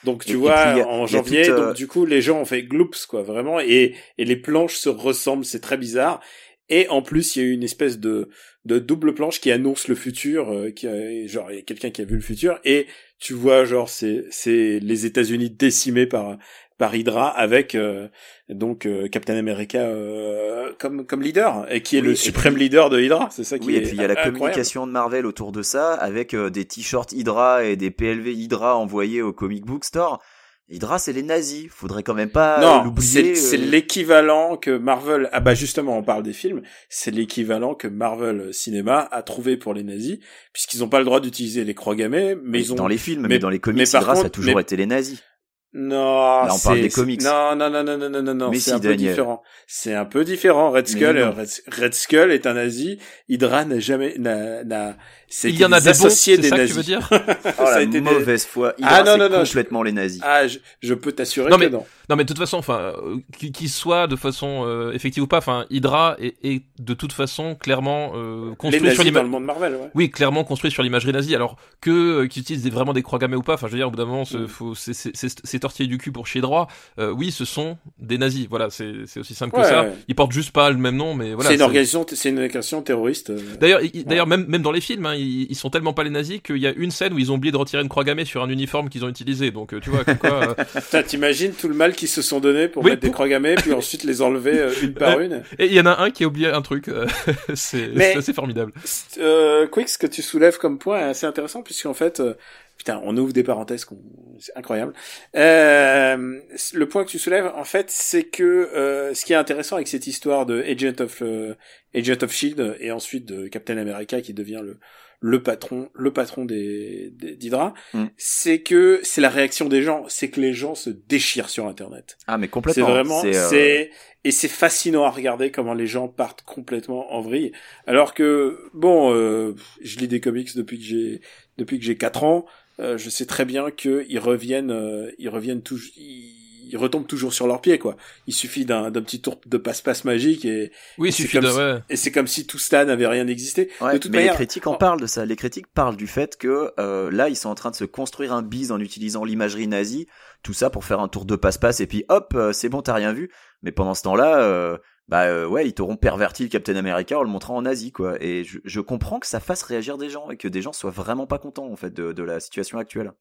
Donc tu Et- vois a- en janvier, toute, euh, donc du coup les gens ont fait gloops quoi vraiment et et les planches se ressemblent, c'est très bizarre. Et en plus il y a eu une espèce de de double planche qui annonce le futur, euh, qui a, genre il y a quelqu'un qui a vu le futur et tu vois genre c'est c'est les États-Unis décimés par par Hydra avec euh, donc euh, Captain America euh, comme comme leader et qui est Oui, le suprême puis- leader de Hydra, c'est ça qui oui, est et puis il y a la communication de Marvel autour de ça, avec euh, des t-shirts Hydra et des PLV Hydra envoyés au comic book store. Hydra, c'est les nazis. Faudrait quand même pas Non, c'est l'oublier. c'est euh. l'équivalent que Marvel. Ah bah justement, on parle des films. C'est l'équivalent que Marvel Cinéma a trouvé pour les nazis, puisqu'ils n'ont pas le droit d'utiliser les croix gammées, mais ils ont. dans les films, mais, mais- dans les comics, mais par Hydra, ça a toujours mais- été les nazis. Non, Là, on parle c'est- des comics. Non, non, non, non, non, non, non, non. Mais c'est si, un peu différent. C'est un peu différent. Red Mais Skull, non. Red, Red Skull est un nazi. Hydra n'a jamais, n'a, n'a. c'est Il y en a des associés des ça que nazis. tu veux dire Oh Ça a la des- mauvaise foi. Hydra, Ah, non, non, non, je- complètement les nazis. Ah, je, je peux t'assurer Non, que mais- non. Non, mais de toute façon, enfin, euh, qu'il soit de façon euh, effective ou pas, enfin, Hydra est, est de toute façon clairement euh, construit sur l'image. le monde Marvel, ouais. Oui, clairement construit sur l'imagerie nazie. Alors que euh, qu'ils utilisent vraiment des croix gammées ou pas, enfin, je veux dire, au bout d'un moment, c'est- Mm. c'est- tortillé du cul pour chier droit. Euh, oui, ce sont des nazis. Voilà, c'est aussi simple Ouais, que ça. ouais. Ils portent juste pas le même nom, mais voilà. c'est une organisation, c'est une organisation terroriste. euh. D'ailleurs, il- d'ailleurs, même même dans les films, hein, ils, ils sont tellement pas les nazis qu'il y a une scène où ils ont oublié de retirer une croix gammée sur un uniforme qu'ils ont utilisé. Donc, tu vois, comme quoi. t'imagines tout le mal qu'ils se sont donné pour Oui, mettre des croix gammées, puis ensuite les enlever euh, une par une. Et il y en a un qui a oublié un truc. euh, c'est assez formidable. Euh, Quick, ce que tu soulèves comme point est assez intéressant, puisqu'en fait, euh, putain, on ouvre des parenthèses, c'est incroyable. Euh, le point que tu soulèves, en fait, c'est que euh, ce qui est intéressant avec cette histoire de Agent of euh, Agent of Shield et ensuite de Captain America qui devient le le patron, le patron des des- d'Hydra, Mm. c'est que c'est la réaction des gens, c'est que les gens se déchirent sur Internet. Ah, mais C'est complètement. vraiment, euh, c'est et c'est fascinant à regarder comment les gens partent complètement en vrille. Alors que bon, euh, je lis des comics depuis que j'ai depuis que j'ai quatre ans. euh, je sais très bien que ils reviennent, euh, ils reviennent toujours, ils, ils retombent toujours sur leurs pieds quoi. Il suffit d'un d'un petit tour de passe-passe magique et Oui, c'est suffit comme de. si- ouais. et c'est comme si tout cela n'avait rien existé. Ouais, de toute mais manière, les critiques en oh. parlent de ça. Les critiques parlent du fait que euh, là, ils sont en train de se construire un bise en utilisant l'imagerie nazie, tout ça pour faire un tour de passe-passe et puis hop, euh, c'est bon, t'as rien vu. Mais pendant ce temps-là, euh, bah euh, ouais, ils t'auront perverti le Captain America en le montrant en nazi, quoi. Et je, je comprends que ça fasse réagir des gens et que des gens soient vraiment pas contents en fait de, de la situation actuelle.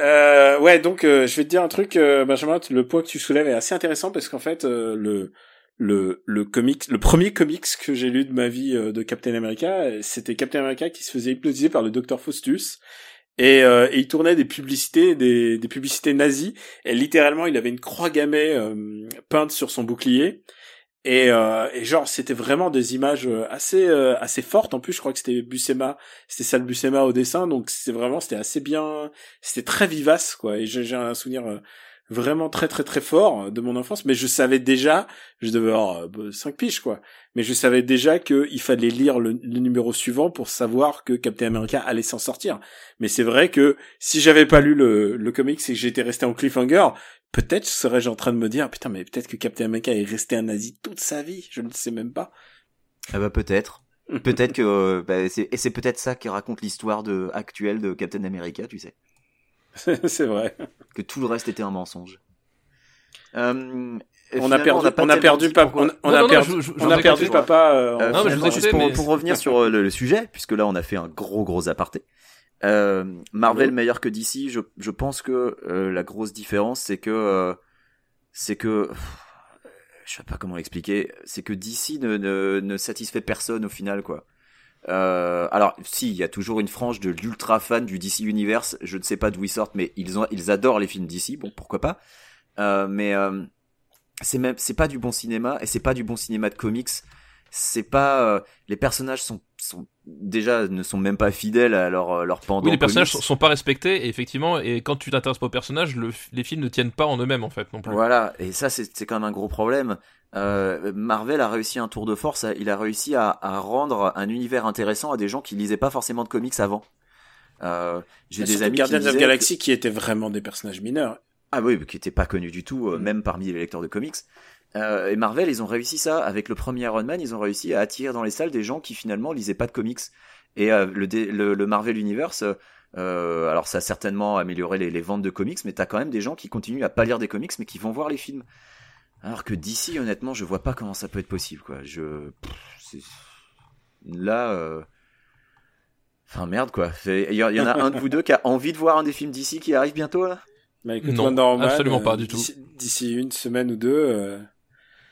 Euh, ouais, donc euh, je vais te dire un truc, euh, Benjamin. Le point que tu soulèves est assez intéressant parce qu'en fait, euh, le le le comics, le premier comics que j'ai lu de ma vie euh, de Captain America, c'était Captain America qui se faisait hypnotiser par le docteur Faustus. Et, et il tournait des publicités, des, des publicités nazies. Et littéralement, il avait une croix gammée peinte sur son bouclier. Et, euh, et genre, c'était vraiment des images euh, assez euh, assez fortes. En plus, je crois que c'était Buscema, c'était Sal Buscema au dessin. Donc, c'était vraiment, c'était assez bien, c'était très vivace, quoi. Et j'ai un souvenir euh, vraiment très très très fort euh, de mon enfance. Mais je savais déjà, je devais avoir euh, cinq piges, quoi. Mais je savais déjà que il fallait lire le, le numéro suivant pour savoir que Captain America allait s'en sortir. Mais c'est vrai que si j'avais pas lu le, le comics et que j'étais resté en cliffhanger, peut-être serais-je en train de me dire putain mais peut-être que Captain America est resté un nazi toute sa vie, je ne sais même pas. Ah bah peut-être. Peut-être que euh, bah, c'est et c'est peut-être ça qui raconte l'histoire de actuelle de Captain America, tu sais, c'est vrai. que tout le reste était un mensonge. Euh, On a perdu, on a perdu, papa, on, a perdu, on a perdu papa. euh, Euh, Non, mais je vous ai juste pour, mais- pour revenir sur euh, le, le sujet, puisque là on a fait un gros gros aparté. Euh, Marvel meilleur que DC, je, je pense que euh, la grosse différence c'est que euh, c'est que pff, je sais pas comment l'expliquer, c'est que DC ne, ne, ne satisfait personne au final quoi. Euh, alors si, il y a toujours une frange de l'ultra fan du DC Universe, je ne sais pas d'où ils sortent, mais ils ont ils adorent les films DC, bon pourquoi pas. Euh, mais euh, c'est même c'est pas du bon cinéma et c'est pas du bon cinéma de comics c'est pas euh, les personnages sont sont déjà ne sont même pas fidèles à leur euh, leur pendant. Oui, les personnages sont, comics. sont pas respectés, et effectivement, et quand tu t'intéresses pas aux personnages, le, les films ne tiennent pas en eux-mêmes en fait non plus. Voilà, et ça c'est c'est quand même un gros problème. Euh, Marvel a réussi un tour de force, il a réussi à, à rendre un univers intéressant à des gens qui lisaient pas forcément de comics avant. Euh, J'ai des amis Guardians qui of Galaxy qui étaient vraiment des personnages mineurs. Ah oui, qui étaient pas connus du tout, euh, Mm. même parmi les lecteurs de comics. Euh, et Marvel, ils ont réussi ça avec le premier Iron Man. Ils ont réussi à attirer dans les salles des gens qui finalement lisaient pas de comics. Et euh, le, le, le Marvel Universe, euh, alors ça a certainement amélioré les, les ventes de comics, mais t'as quand même des gens qui continuent à pas lire des comics, mais qui vont voir les films. Alors que d'ici, honnêtement, je vois pas comment ça peut être possible, quoi. Je, pff, c'est- là, euh... enfin merde, quoi. Il y, y en a un de vous deux qui a envie de voir un des films d'ici qui arrive bientôt, là? Bah, écoute, Non, absolument pas euh, du tout. d'ici- D'ici une semaine ou deux, euh,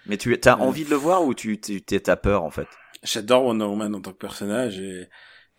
Mais tu as envie de le voir ou tu tu- t'es- t'as peur en fait? J'adore Wonder Woman en tant que personnage et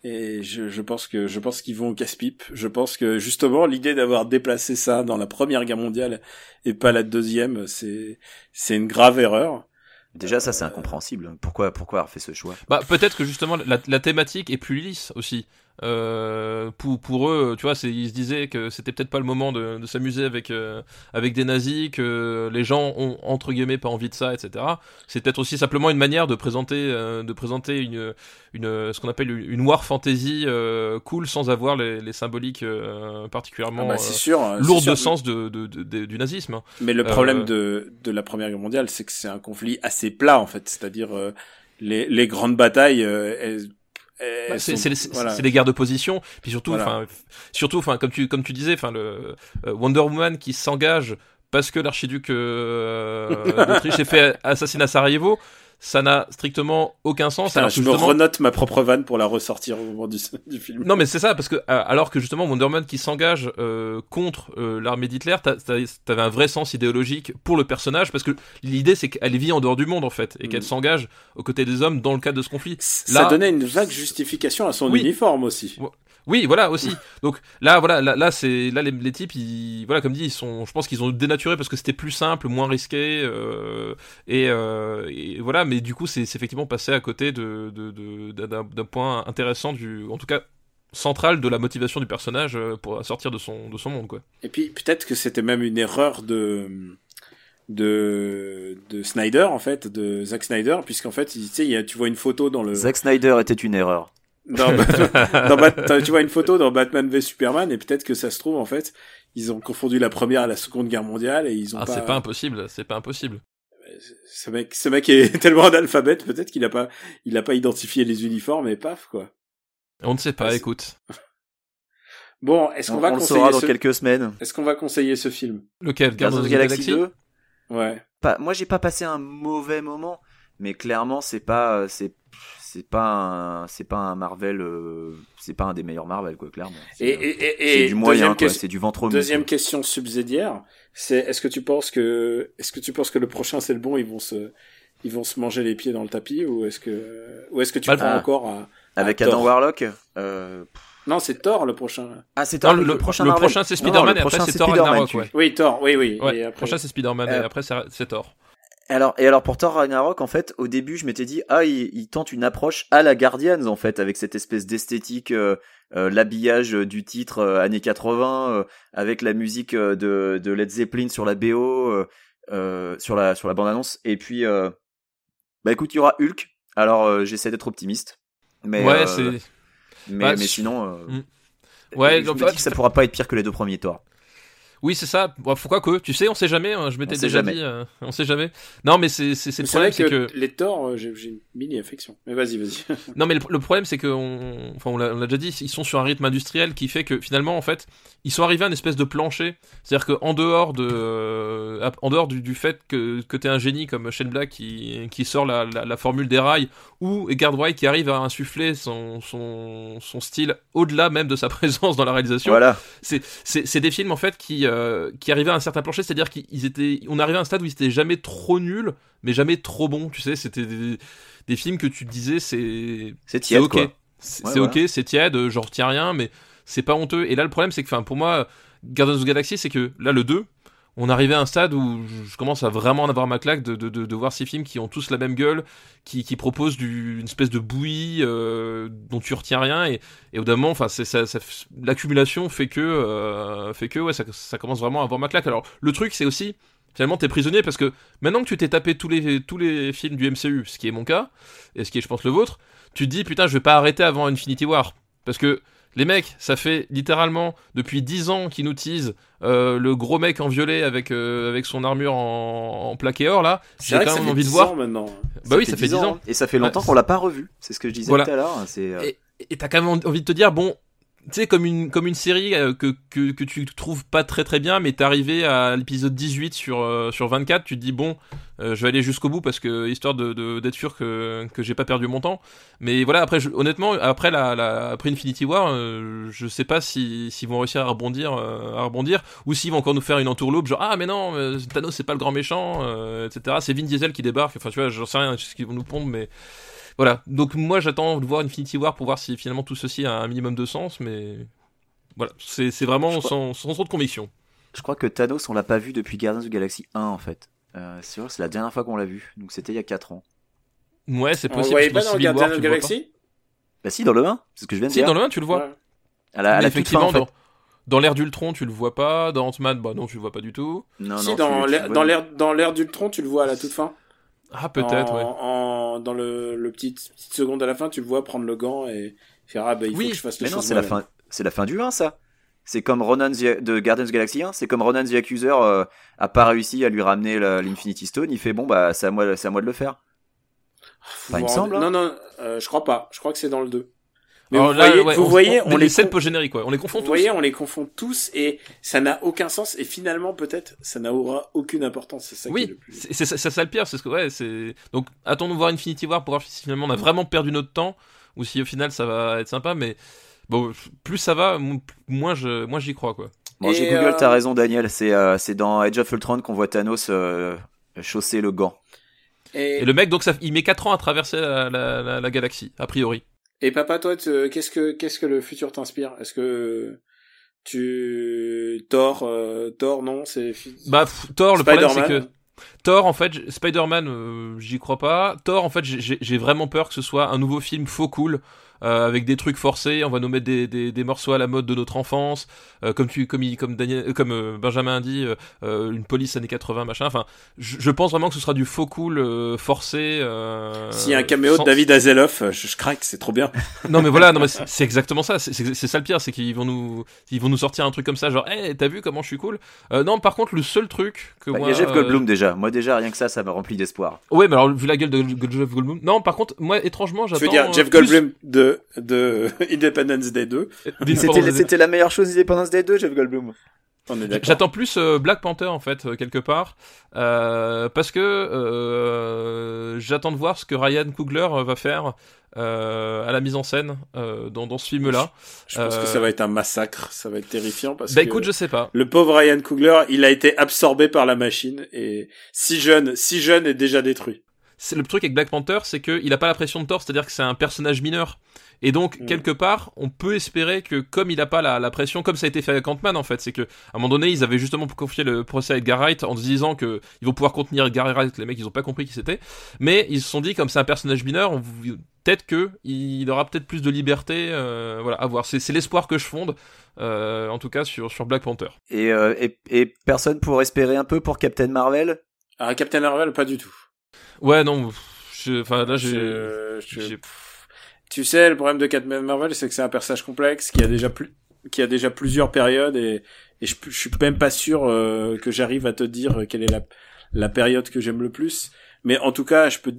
et je, je pense que je pense qu'ils vont au casse-pipe. Je pense que justement l'idée d'avoir déplacé ça dans la Première Guerre mondiale et pas la deuxième, c'est c'est une grave erreur. Déjà ça c'est incompréhensible. Pourquoi pourquoi avoir fait ce choix? Bah peut-être que justement la, la thématique est plus lisse aussi. Euh, pour, pour eux, tu vois, ils se disaient que c'était peut-être pas le moment de, de s'amuser avec euh, avec des nazis, que les gens ont entre guillemets pas envie de ça, etc. C'est peut-être aussi simplement une manière de présenter euh, de présenter une une ce qu'on appelle une, war fantasy euh, cool sans avoir les, les symboliques euh, particulièrement Ah bah, sûr. lourdes sûr. de sens de, de, de- du nazisme. Mais le problème de, de la Première Guerre mondiale, c'est que c'est un conflit assez plat, en fait. C'est-à-dire, euh, les, les grandes batailles, euh, elles Bah, c'est voilà. des guerres de position puis surtout Voilà. enfin surtout enfin comme tu comme tu disais enfin le euh, Wonder Woman qui s'engage parce que l'archiduc euh, d'Autriche s'est fait assassiner à Sarajevo ça n'a strictement aucun sens Putain, alors je me renote ma propre vanne pour la ressortir au moment du, du film. non mais c'est ça parce que euh, alors que justement Wonder Woman qui s'engage euh, contre euh, l'armée d'Hitler t'avais un vrai sens idéologique pour le personnage parce que l'idée c'est qu'elle vit en dehors du monde en fait et Mm. qu'elle s'engage aux côtés des hommes dans le cadre de ce conflit Ça Là- donnait une vague justification à son Oui. uniforme aussi. Oui, voilà aussi. Donc là, voilà, là, là, c'est là les, les types, ils, voilà, comme dit, ils sont, je pense qu'ils ont dénaturé parce que c'était plus simple, moins risqué, euh, et, euh, et voilà. Mais du coup, c'est effectivement passé à côté de d'un point intéressant du, en tout cas central de la motivation du personnage euh, pour sortir de son de son monde, quoi. Et puis peut-être que c'était même une erreur de de de Snyder en fait, de Zack Snyder, puisqu'en fait, il- tu sais, il y a- tu vois une photo dans le Zack Snyder était une erreur. Dans, dans Bat- tu vois une photo dans Batman v Superman et peut-être que ça se trouve en fait, ils ont confondu la première et la seconde guerre mondiale et ils ont Ah, pas. c'est pas impossible, c'est pas impossible. Ce mec, ce mec est tellement analphabète, peut-être qu'il a pas, il a pas identifié les uniformes et paf quoi. On ne sait pas. Ah, écoute, Bon, est-ce On, qu'on va on le conseiller saura dans ce... quelques semaines. Est-ce qu'on va conseiller ce film? Lequel? Guardians of the Galaxy 2 Ouais. Pas, moi j'ai pas passé un mauvais moment, mais clairement c'est pas c'est c'est pas un c'est pas un Marvel euh, c'est pas un des meilleurs Marvel quoi clairement. Et, C'est et, et, et du moyen deuxième, quoi, question- c'est du ventre mou. deuxième quoi. question subsidiaire, c'est est-ce que tu penses que est-ce que tu penses que le prochain c'est le bon, ils vont se ils vont se manger les pieds dans le tapis ou est-ce que ou est-ce que tu Bah, crois ah. encore à Avec à Adam Thor. Warlock. Euh... Non, c'est Thor le prochain. Ah c'est Non, Thor, le, le, prochain le prochain c'est Spider-Man le et après prochain, c'est c'est Thor Spider-Man, Ragnarok, ouais. Oui, Thor. Oui, oui. Ouais, et après... prochain c'est Spider-Man et Euh, après c'est c'est Thor. Alors et alors pour Thor Ragnarok en fait au début je m'étais dit ah il, il tente une approche à la Guardians en fait avec cette espèce d'esthétique euh, euh, l'habillage du titre euh, années 80 euh, avec la musique de, de Led Zeppelin sur la BO sur la sur la bande annonce et puis bah écoute il y aura Hulk. Alors j'essaie d'être optimiste. Mais ouais, c'est mais, bah, mais sinon Mm. Ouais, je donc, me bah, dis que ça pourra pas être pire que les deux premiers Thor Oui, c'est ça. Bon, pourquoi que Tu sais, on sait jamais. hein, Je m'étais On sait déjà jamais. dit. euh, on sait jamais. Non, mais c'est c'est c'est le problème, c'est que les Thor, euh, j'ai une mini affection. Mais vas-y, vas-y. non, mais le, le problème, c'est que on, enfin, on l'a déjà dit. Ils sont sur un rythme industriel qui fait que finalement, en fait, ils sont arrivés à une espèce de plancher. C'est-à-dire que en dehors de, euh, en dehors du, du fait que que t'es un génie comme Shane Black qui qui sort la, la, la formule des rails ou Edgar Wright qui arrive à insuffler son son son style au-delà même de sa présence dans la réalisation. voilà c'est c'est c'est des films en fait qui euh, qui arrivaient à un certain plancher, c'est-à-dire qu'ils étaient on arrivait à un stade où ils étaient jamais trop nuls, mais jamais trop bons, tu sais, c'était des, des films que tu disais c'est c'est tiède OK. quoi C'est Ouais. OK, c'est tiède, euh, j'en retiens rien mais c'est pas honteux et là le problème c'est que enfin pour moi Guardians of the Galaxy c'est que là le 2 on arrivait à un stade où je commence à vraiment en avoir ma claque de, de, voir ces films qui ont tous la même gueule, qui, qui proposent une espèce de bouillie euh, dont tu retiens rien et, et au ça, ça, l'accumulation fait que euh, fait que ouais, ça, ça commence vraiment à avoir ma claque. Alors le truc, c'est aussi finalement t'es prisonnier parce que maintenant que tu t'es tapé tous les tous les films du MCU, ce qui est mon cas et ce qui est je pense le vôtre, tu te dis putain je vais pas arrêter avant Infinity War parce que les mecs, ça fait littéralement depuis 10 ans qu'ils nous teasent euh, le gros mec en violet avec euh, avec son armure en, en plaqué or là. J'ai quand même envie de voir. maintenant. Bah oui, ça fait 10 ans. Et ça fait longtemps Ouais. qu'on l'a pas revu. C'est ce que je disais Voilà. tout à l'heure. C'est euh, Et et t'as quand même envie de te dire bon. Tu sais, comme une, comme une série euh, que, que, que tu trouves pas très très bien, mais t'es arrivé à l'épisode 18 sur, euh, sur 24, tu te dis bon, euh, je vais aller jusqu'au bout parce que, histoire de, de- d'être sûr que, que j'ai pas perdu mon temps. Mais voilà, après, je- honnêtement, après, la, la, après Infinity War, euh, je sais pas si- s'ils vont réussir à rebondir, euh, à rebondir, ou s'ils vont encore nous faire une entourloupe, genre ah mais non, Thanos c'est pas le grand méchant, etc. C'est Vin Diesel qui débarque, enfin tu vois, j'en sais rien, ce qu'ils vont nous pondre, mais voilà. Donc moi j'attends de voir Infinity War pour voir si finalement tout ceci a un minimum de sens, mais voilà, c'est c'est vraiment crois- sans, sans trop de conviction. Je crois que Thanos, on l'a pas vu depuis Guardians of the Galaxy 1 en fait. Euh, c'est vrai, c'est la dernière fois qu'on l'a vu. Donc c'était il y a 4 ans. Ouais, c'est On le possible. voyait pas dans Civil War, Guardians of the. Galaxy Bah si, dans le 1, c'est ce que je viens de Si, dire. dans le 1, tu le vois. Ouais. À la, à Mais la toute fin effectivement, en fait. dans, dans l'ère d'Ultron, tu le vois pas. Dans Ant-Man, bah non, tu le vois pas du tout. Non, si, non, dans tu- tu l'ère- vois- dans l'ère dans l'ère d'Ultron, tu le vois à la toute fin. Ah, peut-être, ouais. en- dans le, le petit petite seconde à la fin, tu le vois prendre le gant et faire ah bah il faut Oui, que je fasse les Mais non, c'est la fin. C'est la fin du 1 ça. C'est comme Ronan the- de Guardians Galaxy 1, c'est comme Ronan the Accuser euh, a pas réussi à lui ramener l'Infinity Stone, il fait bon bah c'est à moi c'est à moi de le faire. Faut Bah, il me semble, hein. Non non, euh, je crois pas. Je crois que c'est dans le 2. Mais Alors vous là, voyez, ouais, vous voyez, on, les les scènes con- post-génériques, ouais. On les confond vous tous. voyez, on les confond tous et ça n'a aucun sens et finalement peut-être ça n'aura aucune importance. C'est ça qui est Oui, le plus. c'est c'est ça, c'est ça le pire, c'est ce que ouais, c'est donc attendons de voir Infinity War pour voir si finalement on a vraiment perdu notre temps ou si au final ça va être sympa, mais bon, plus ça va, mo- moins je, moins j'y crois quoi. Bon, Et, j'ai Google, euh, t'as raison Daniel, c'est euh, c'est dans Age of Ultron qu'on voit Thanos euh, chausser le gant. Et, Et le mec donc ça, il met 4 ans à traverser la, la, la, la galaxie a priori. Et papa, toi, qu'est-ce que qu'est-ce que le futur t'inspire? Est-ce que tu Thor, euh, Thor, non, c'est Bah pff, Thor, le problème c'est que Thor, en fait, Spider-Man, euh, j'y crois pas. Thor, en fait, j'ai vraiment peur que ce soit un nouveau film faux cool. Euh, avec des trucs forcés, on va nous mettre des, des, des morceaux à la mode de notre enfance, euh, comme tu, comme il, comme Daniel, euh, comme euh, Benjamin a dit, euh, euh, une police années 80 machin. Enfin, je, je pense vraiment que ce sera du faux cool euh, forcé. Euh, S'il y a un caméo sans- de David Hasselhoff, je, je craque, c'est trop bien. non mais voilà, non mais c'est exactement ça. C'est- C'est c'est ça le pire, c'est qu'ils vont nous, ils vont nous sortir un truc comme ça, genre, hey, t'as vu comment je suis cool? Euh, Non, par contre, le seul truc que Bah, Il moi, y a Jeff euh, Goldblum déjà. Moi déjà rien que ça, ça me remplit d'espoir. Ouais, mais alors vu la gueule de, de Jeff Goldblum. Non, par contre, moi étrangement, Je j'attends. veux dire, Jeff euh, plus- Goldblum de de Independence Day 2. C'était c'était la meilleure chose Independence Day 2, Jeff Goldblum. On est d'accord. J'attends plus euh, Black Panther en fait euh, quelque part euh, parce que euh, j'attends de voir ce que Ryan Coogler euh, va faire euh, à la mise en scène euh, dans, dans ce film-là. Je pense Euh, que ça va être un massacre, ça va être terrifiant parce Bah que écoute, je sais pas. le pauvre Ryan Coogler, il a été absorbé par la machine et si jeune, si jeune est déjà détruit. C'est le truc avec Black Panther, c'est qu'il a pas la pression de Thor, c'est-à-dire que c'est un personnage mineur. Et donc, Mm. quelque part, on peut espérer que comme il a pas la, la pression, comme ça a été fait avec Ant-Man en fait, c'est que à un moment donné, ils avaient justement confié le procès à Edgar Wright en se disant que ils vont pouvoir contenir Edgar Wright, les mecs ils ont pas compris qui c'était, mais ils se sont dit comme c'est un personnage mineur, on peut-être que il aura peut-être plus de liberté, euh, voilà, à voir. C'est c'est l'espoir que je fonde, euh, en tout cas sur sur Black Panther. Et, euh, et, et personne pour espérer un peu pour Captain Marvel? Ah, Captain Marvel, pas du tout. Ouais, non, je- enfin là j'ai Je- je- j'ai- Tu sais, le problème de Captain Marvel, c'est que c'est un personnage complexe qui a déjà plus, qui a déjà plusieurs périodes et, et je, je suis même pas sûr euh, que j'arrive à te dire quelle est la, la période que j'aime le plus. Mais en tout cas, je peux,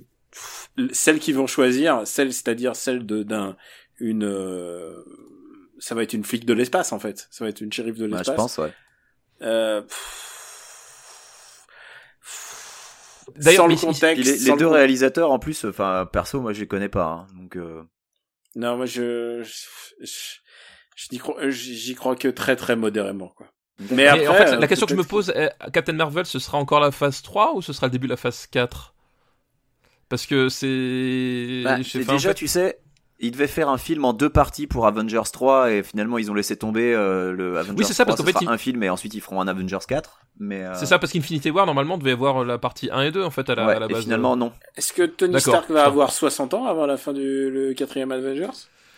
celles qui vont choisir, celle, c'est-à-dire celle de d'un, une, euh, ça va être une flic de l'espace en fait. Ça va être une shérif de Ouais, l'espace. Je pense, ouais. Euh, D'ailleurs, sans le contexte, les, sans les le deux réalisateurs, en plus, enfin, perso, moi, je les connais pas. hein, donc, euh, Non, moi je, je, crois, j'y crois que très très modérément quoi. Mais Mais après, en fait, euh, la question que je me pose, est, Captain Marvel, ce sera encore la phase 3 ou ce sera le début de la phase 4 Parce que c'est... bah, je sais c'est pas, en déjà, fait- tu sais, Ils devaient faire un film en deux parties pour Avengers 3 et finalement ils ont laissé tomber euh, le Avengers Oui, c'est ça, 3, parce qu'en fait, il- un film et ensuite ils feront un Avengers 4. Mais euh, C'est ça, parce qu'Infinity War, normalement, devait avoir la partie 1 et 2, en fait, à la, ouais, à la et base. finalement non. Est-ce que Tony Stark va avoir 60 ans avant la fin du le quatrième Avengers?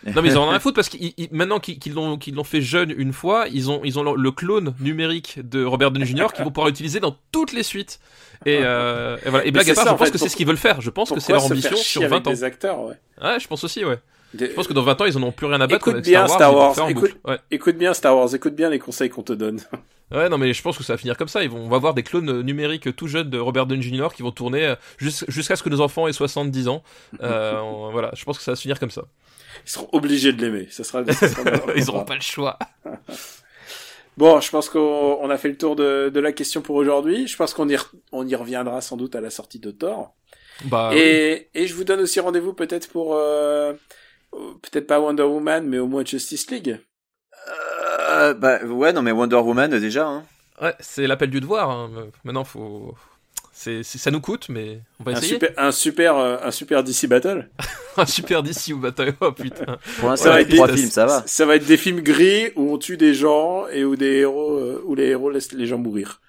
Non, mais ils en ont rien à foutre parce ils- maintenant qu'ils, l'ont, fait jeune une fois, ils ont, ils ont le, clone numérique de Robert Downey Jr. qu'ils vont pouvoir utiliser dans toutes les suites. Et, euh, et voilà. Et blague à part, ça, je en pense fait, que c'est ce qu'ils veulent faire. Je pense que c'est leur ambition sur avec 20 ans. des acteurs, ouais. Ouais, je pense aussi, ouais. Je pense que dans 20 ans, ils en ont plus rien à battre. Écoute avec bien, Star Star Wars, vont Wars, écoute-. Ouais. Écoute bien Star Wars, écoute bien les conseils qu'on te donne. Ouais, non, mais je pense que ça va finir comme ça. Ils vont, on va avoir des clones numériques tout jeunes de Robert Downey Jr. qui vont tourner euh, jus- jusqu'à ce que nos enfants aient 70 ans. Euh, on- voilà, je pense que ça va se finir comme ça. Ils seront obligés de l'aimer. Ça sera, ça Ils contrat. auront pas le choix. Bon, je pense qu'on on a fait le tour de, de la question pour aujourd'hui. Je pense qu'on y, re- on y reviendra sans doute à la sortie de Thor. Bah, oui. et, je vous donne aussi rendez-vous peut-être pour euh, peut-être pas Wonder Woman, mais au moins Justice League. Euh, bah ouais non mais Wonder Woman déjà. Hein. Ouais, c'est l'appel du devoir. hein. Maintenant, faut. C'est, c'est- ça nous coûte, mais on va Un essayer. super, un super, euh, un super DC Battle. Un super DC ou bataille. Oh putain. Pour l'instant Ça va avec être trois des- films ça va. Ça va être des films gris où on tue des gens et où des héros, euh, où les héros laissent les gens mourir.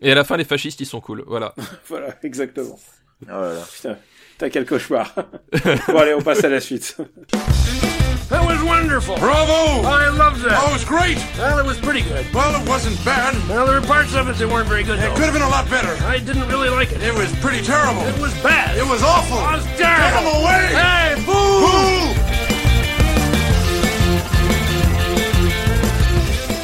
Et à la fin, les fascistes, ils sont cool. Voilà. Voilà, exactement. Oh là là. Putain, t'as quel cauchemar. bon allez, on passe à la suite. That was wonderful. Bravo! I loved that. Oh, it was great! Well, it was pretty good. Well, it wasn't bad. Well, there were parts of it that weren't very good. It though. could have been a lot better. I didn't really like it. It was pretty terrible. It was bad. It was awful. It was Get him terrible. away! Hey, boo! Boo!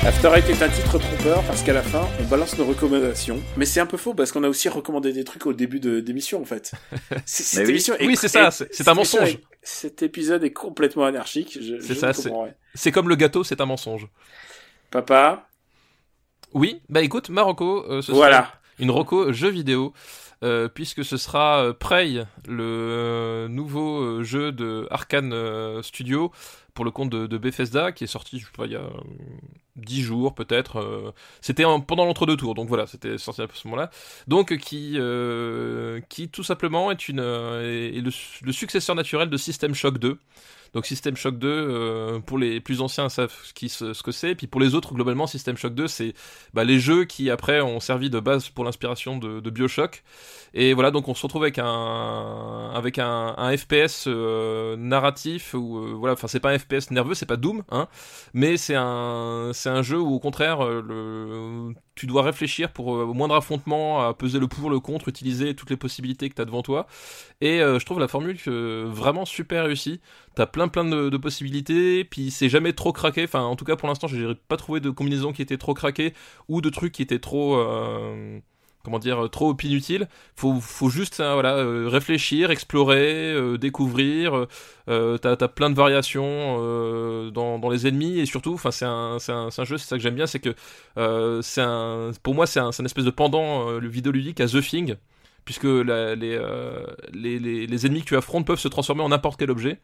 After Eight est un titre trompeur parce qu'à la fin, on balance nos recommandations. Mais c'est un peu faux parce qu'on a aussi recommandé des trucs au début de d'émission en fait. C'est- Cette oui. émission est- Oui, c'est ça, est- c'est- un mensonge. est- Cet épisode est complètement anarchique. Je, C'est ça, c'est- comme le gâteau, c'est un mensonge. Papa, Oui, bah écoute, Marocco, euh, ce voilà. sera une Rocco jeu vidéo, euh, puisque ce sera euh, Prey, le euh, nouveau euh, jeu de Arkane Studio pour le compte de, Bethesda, qui est sorti, je il y a euh, 10 jours peut-être. euh, c'était en- pendant l'entre-deux tours, donc voilà, c'était sorti à ce moment-là. Donc qui, euh, qui tout simplement euh, est le, le successeur naturel de System Shock 2. Donc System Shock 2, euh, pour les plus anciens savent ce, qui, ce, que c'est, puis pour les autres, globalement, System Shock 2, c'est bah, les jeux qui après ont servi de base pour l'inspiration de, de Bioshock. Et voilà, donc on se retrouve avec un avec un, un FPS euh, narratif ou euh, voilà, enfin c'est pas un FPS nerveux, c'est pas Doom, hein, mais c'est un un jeu où au contraire euh, le tu dois réfléchir pour euh, au moindre affrontement à peser le pour le contre, utiliser toutes les possibilités que tu as devant toi. Et euh, je trouve la formule euh, vraiment super réussie. T'as plein plein de, possibilités, puis c'est jamais trop craqué. Enfin, en tout cas pour l'instant, j'ai pas trouvé de combinaison qui était trop craquée ou de trucs qui étaient trop comment dire trop inutiles. Faut faut juste euh, voilà euh, réfléchir, explorer, euh, découvrir. Euh, t'as plein de variations euh, dans, dans les ennemis et surtout, enfin c'est un un, un jeu, c'est ça que j'aime bien, c'est que euh, c'est un pour moi c'est un, c'est un espèce de pendant euh, le vidéoludique à The Thing puisque les, euh, les, les, ennemis que tu affrontes peuvent se transformer en n'importe quel objet.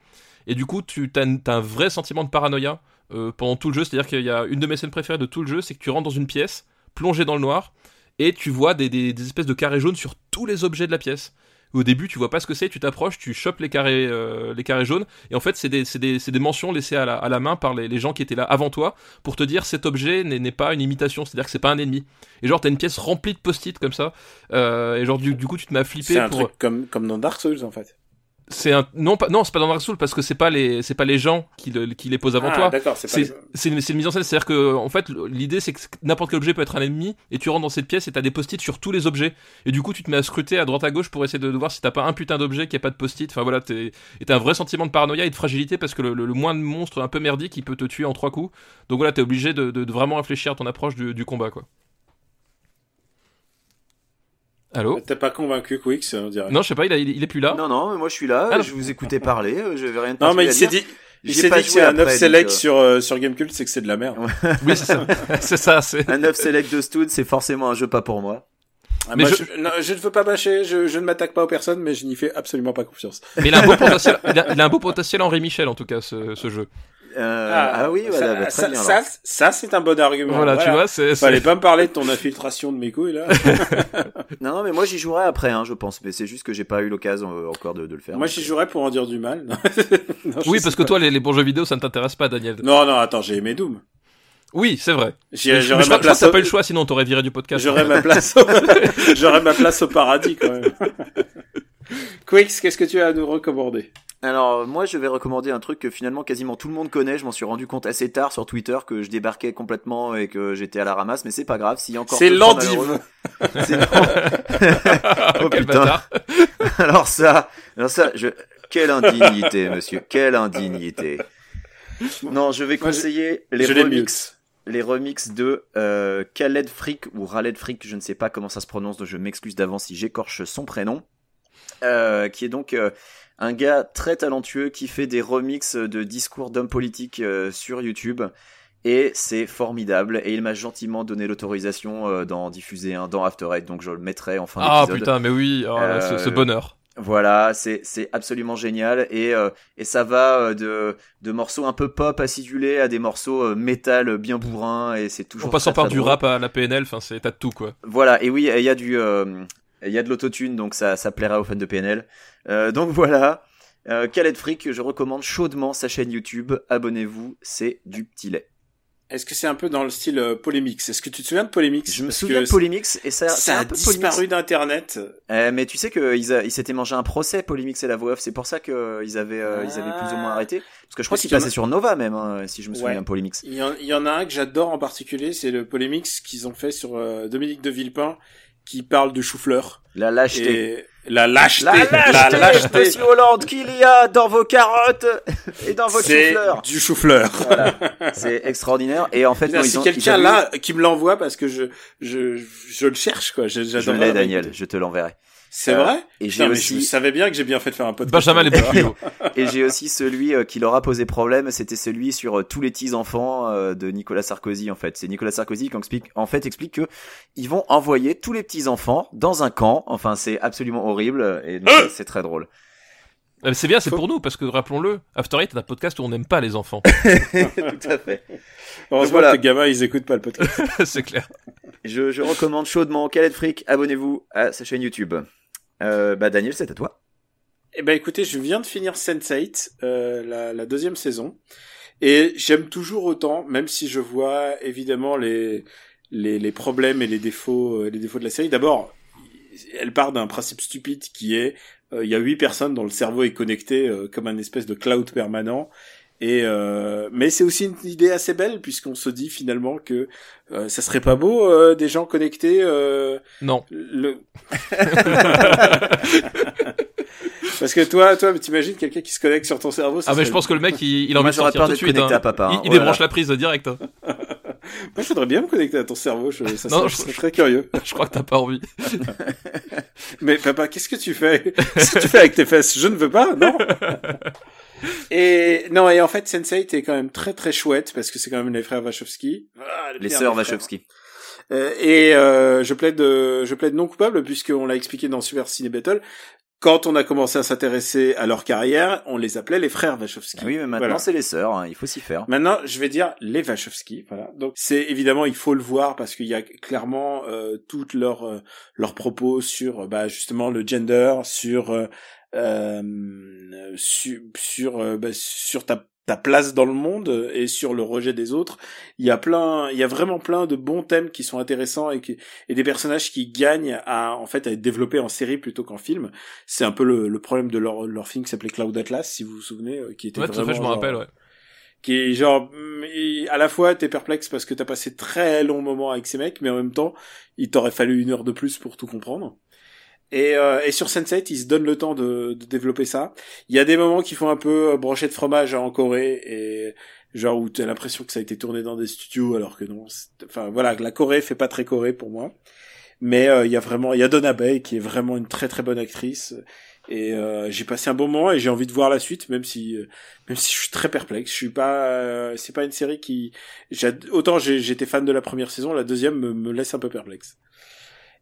Et du coup, tu un vrai sentiment de paranoïa euh, pendant tout le jeu. C'est-à-dire qu'il y a une de mes scènes préférées de tout le jeu, c'est que tu rentres dans une pièce, plongé dans le noir, et tu vois des, des, des espèces de carrés jaunes sur tous les objets de la pièce. Au début, tu vois pas ce que c'est, tu t'approches, tu chopes les carrés, euh, les carrés jaunes, et en fait, c'est des, des, mentions laissées à la, à la main par les, les gens qui étaient là avant toi pour te dire cet objet n'est n'est pas une imitation, c'est-à-dire que c'est pas un ennemi. Et genre, t'as une pièce remplie de post-it comme ça, euh, et genre, du, du coup, tu te mets à flipper C'est un pour. truc comme, comme dans Dark Souls en fait. C'est un non pas non c'est pas dans Dark Souls parce que c'est pas les c'est pas les gens qui, le, qui les posent avant ah, toi. c'est C'est les- c'est une, c'est une mise en scène, c'est-à-dire que en fait l'idée c'est que n'importe quel objet peut être un ennemi et tu rentres dans cette pièce et t'as des post-it sur tous les objets et du coup tu te mets à scruter à droite à gauche pour essayer de, de voir si t'as pas un putain d'objet qui a pas de post-it. Enfin voilà t'es t'as un vrai sentiment de paranoïa et de fragilité parce que le, le, le moindre monstre un peu merdique il peut te tuer en trois coups. Donc voilà t'es obligé de, de, de vraiment réfléchir à ton approche du, du combat quoi. Allô T'as pas convaincu Quix, on dirait. Non je sais pas il, a- il, il est plus là. Non non mais moi je suis là, Ah, je vous écoutais parler, euh, je vais rien de Non, mais il s'est dit, il J'ai s'est dit que joué c'est un 9 après, select euh, sur, euh, sur Gamecult, c'est que c'est de la merde. Oui c'est ça c'est ça c'est. Un 9 select de Stud, c'est forcément un jeu pas pour moi. Ah, Mais moi, je- je... non, je ne veux pas bâcher, je, je ne m'attaque pas aux personnes, mais je n'y fais absolument pas confiance. Mais il a un beau potentiel, il a, il a un beau potentiel Henri Michel en tout cas ce, ce jeu. Euh, ah, oui, voilà, ça, bah, très ça, bien. ça, alors. ça, c'est un bon argument. Voilà, tu vois, c'est. Fallait pas me parler de ton infiltration de mes couilles là. Non, non, mais moi j'y jouerai après, hein, je pense. Mais c'est juste que j'ai pas eu l'occasion euh, encore de, de le faire. Moi, j'y jouerais pour en dire du mal. Non, Oui, parce que pas. toi, les, les bons jeux vidéo, ça ne t'intéresse pas, Daniel. Non, non, attends, j'ai aimé Doom. Oui, c'est vrai. J'aurais ma crois place. t'as au- pas eu le choix, sinon on t'aurait viré du podcast. J'aurais ma place. Au... J'aurais ma place au paradis quand même. Quicks, qu'est-ce que tu as à nous recommander? Alors, moi je vais recommander un truc que finalement quasiment tout le monde connaît. Je m'en suis rendu compte assez tard sur Twitter que je débarquais complètement et que j'étais à la ramasse, mais c'est pas grave. S'il y a encore. C'est l'endive. C'est- oh Quel putain. bâtard. Alors ça, alors ça, je... quelle indignité, monsieur, quelle indignité. Non, je vais Moi, je- conseiller les Je les remix, les remix de euh, Khaled Freak ou Raled Freak, je ne sais pas comment ça se prononce, donc je m'excuse d'avance si j'écorche son prénom, euh, qui est donc euh, un gars très talentueux qui fait des remixes de discours d'hommes politiques euh, sur YouTube. Et c'est formidable. Et il m'a gentiment donné l'autorisation euh, d'en diffuser un dans After Eight, donc je le mettrai en fin Ah d'épisode. putain, mais oui, oh, ce, Euh, ce bonheur. Voilà, c'est absolument génial et euh, et ça va de de morceaux un peu pop acidulés à des morceaux euh, métal bien bourrins et c'est toujours En passant par du drôle. rap à la PNL, enfin, c'est t'as de tout quoi. Voilà, et oui, il y a du il y a de l'autotune donc ça ça plaira aux fans de PNL. Euh, donc voilà, euh, Khaled Freak, je recommande chaudement sa chaîne YouTube, abonnez-vous, c'est du petit lait. Est-ce que c'est un peu dans le style euh, Polémix? Est-ce que tu te souviens de Polémix? Je me Parce souviens de Polymix et ça Ça un a peu disparu d'internet. Euh, mais tu sais qu'ils ils s'étaient mangé un procès, Polymix et la voix off. C'est pour ça qu'ils avaient, euh, ils avaient plus ou moins Ah. arrêté. Parce que je crois qu'ils a- passaient sur Nova même, hein, si je me souviens, Ouais. Polymix. Il y, en, il y en a un que j'adore en particulier, c'est le Polémix qu'ils ont fait sur euh, Dominique de Villepin, qui parle de chou-fleur. La lâcheté. Et la lâcheté. La lâcheté, Monsieur Hollande, qu'il y a dans vos carottes et dans votre C'est chou-fleur. du chou-fleur. Voilà. C'est extraordinaire. Et en fait, non, ont, quelqu'un là qui me l'envoie parce que je je je le cherche quoi. Je, l'ai, Daniel, je te l'enverrai. C'est Euh, vrai? Et j'ai je aussi, savais bien que j'ai bien fait de faire un podcast. Benjamin les et j'ai aussi celui euh, qui leur a posé problème, c'était celui sur euh, tous les petits enfants euh, de Nicolas Sarkozy en fait. C'est Nicolas Sarkozy qui explique, en fait explique que ils vont envoyer tous les petits enfants dans un camp. Enfin, c'est absolument horrible et donc, c'est très drôle. Euh, C'est bien, c'est Faut- pour nous, parce que rappelons-le, After Eight est un podcast où on n'aime pas les enfants. Tout à fait. Heureusement Voilà. que les gamins ils écoutent pas le podcast. c'est clair. Je, je recommande chaudement Khaled Freak. Abonnez-vous à sa chaîne YouTube. Euh, bah Daniel, c'est à toi. Eh ben écoutez, je viens de finir Sense8, euh, la, la deuxième saison, et j'aime toujours autant, même si je vois évidemment les les, les problèmes et les défauts euh, les défauts de la série. D'abord, elle part d'un principe stupide qui est euh, il y a huit personnes dont le cerveau est connecté euh, comme un espèce de cloud permanent. Et euh, mais c'est aussi une idée assez belle puisqu'on se dit finalement que euh, ça serait pas beau euh, des gens connectés euh, Non. le... Parce que toi, toi, t'imagines quelqu'un qui se connecte sur ton cerveau. ça Ah mais je pense que le mec il, il a envie de sortir tout de suite. hein. à papa, hein. Il, il Voilà. débranche la prise direct. hein. Moi, je voudrais bien me connecter à ton cerveau. Je, ça, Non, serait- je- je serais très curieux. Je crois que t'as pas envie. Mais papa, qu'est-ce que tu fais? Qu'est-ce que tu fais avec tes fesses? Je ne veux pas, non? Et non, et en fait, Sense8 est quand même très très chouette parce que c'est quand même les frères Wachowski. Ah, le Les sœurs. Wachowski. Euh, et euh, je plaide, euh, je plaide non coupable puisqu'on l'a expliqué dans Super Ciné Battle. Quand on a commencé à s'intéresser à leur carrière, on les appelait les frères Wachowski. Ah oui, mais maintenant Voilà. c'est les sœurs. hein, il faut s'y faire. Maintenant, je vais dire les Wachowski. Voilà. Donc, c'est évidemment, il faut le voir parce qu'il y a clairement euh, toutes leurs euh, leurs propos sur, bah, justement, le gender, sur euh, euh, sur sur, euh, bah, sur ta ta place dans le monde et sur le rejet des autres. Il y a plein, il y a vraiment plein de bons thèmes qui sont intéressants et qui et des personnages qui gagnent à en fait à être développés en série plutôt qu'en film. C'est un peu le, le problème de leur leur film qui s'appelait Cloud Atlas, si vous vous souvenez, euh, qui était Ouais, vraiment fait, je me rappelle, ouais. qui est genre et à la fois t'es perplexe parce que t'as passé très long moment avec ces mecs mais en même temps il t'aurait fallu une heure de plus pour tout comprendre et, euh, et sur Sense8 ils se donnent le temps de, de développer ça. Il y a des moments qui font un peu euh, brochette de fromage en Corée et genre où t'as l'impression que ça a été tourné dans des studios alors que non enfin voilà la Corée fait pas très Corée pour moi. Mais euh, il y a vraiment il y a Donna Bay qui est vraiment une très très bonne actrice. Et euh, j'ai passé un bon moment et j'ai envie de voir la suite même si euh, même si je suis très perplexe. Je suis pas euh, c'est pas une série qui autant j'étais fan de la première saison la deuxième me, me laisse un peu perplexe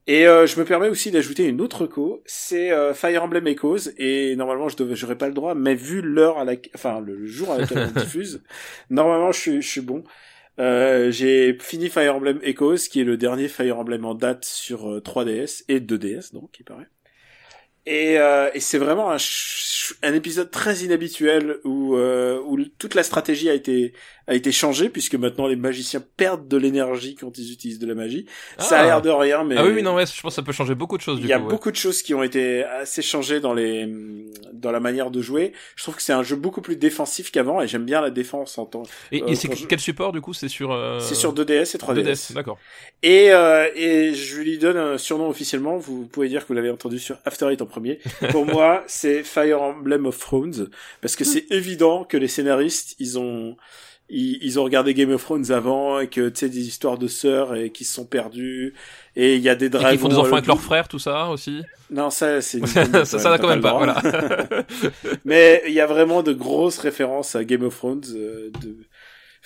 Et euh, je me permets aussi d'ajouter une autre co, c'est euh, Fire Emblem Echoes, et normalement je devais, j'aurais pas le droit, mais vu l'heure à la, enfin le jour à laquelle on diffuse, normalement je suis, je suis bon. Euh, j'ai fini Fire Emblem Echoes, qui est le dernier Fire Emblem en date sur euh, 3DS et 2DS, donc il paraît. Et, euh, et c'est vraiment un, un épisode très inhabituel où, euh, où toute la stratégie a été a été changée puisque maintenant les magiciens perdent de l'énergie quand ils utilisent de la magie. Ça a Ah. l'air de rien, mais Ah oui, oui, non, ouais, je pense que ça peut changer beaucoup de choses. il y a coup, ouais. beaucoup de choses qui ont été assez changées dans les dans la manière de jouer. Je trouve que c'est un jeu beaucoup plus défensif qu'avant et j'aime bien la défense en temps. Et, euh, et c'est quand je- quel support du coup C'est sur. euh, C'est sur 2DS et 3DS. 2DS, d'accord. Et, euh, et je lui donne un surnom officiellement. Vous pouvez dire que vous l'avez entendu sur After Eight en premier. Pour moi, c'est Fire Emblem of Thrones parce que c'est évident que les scénaristes, ils ont ils, ils ont regardé Game of Thrones avant et que tu sais des histoires de sœurs et qui se sont perdus et il y a des Et dragons. qu'ils font des enfants avec leurs frères, tout ça aussi. Non, ça c'est ça, ça, t'as quand même pas. Voilà. Mais il y a vraiment de grosses références à Game of Thrones. euh, de...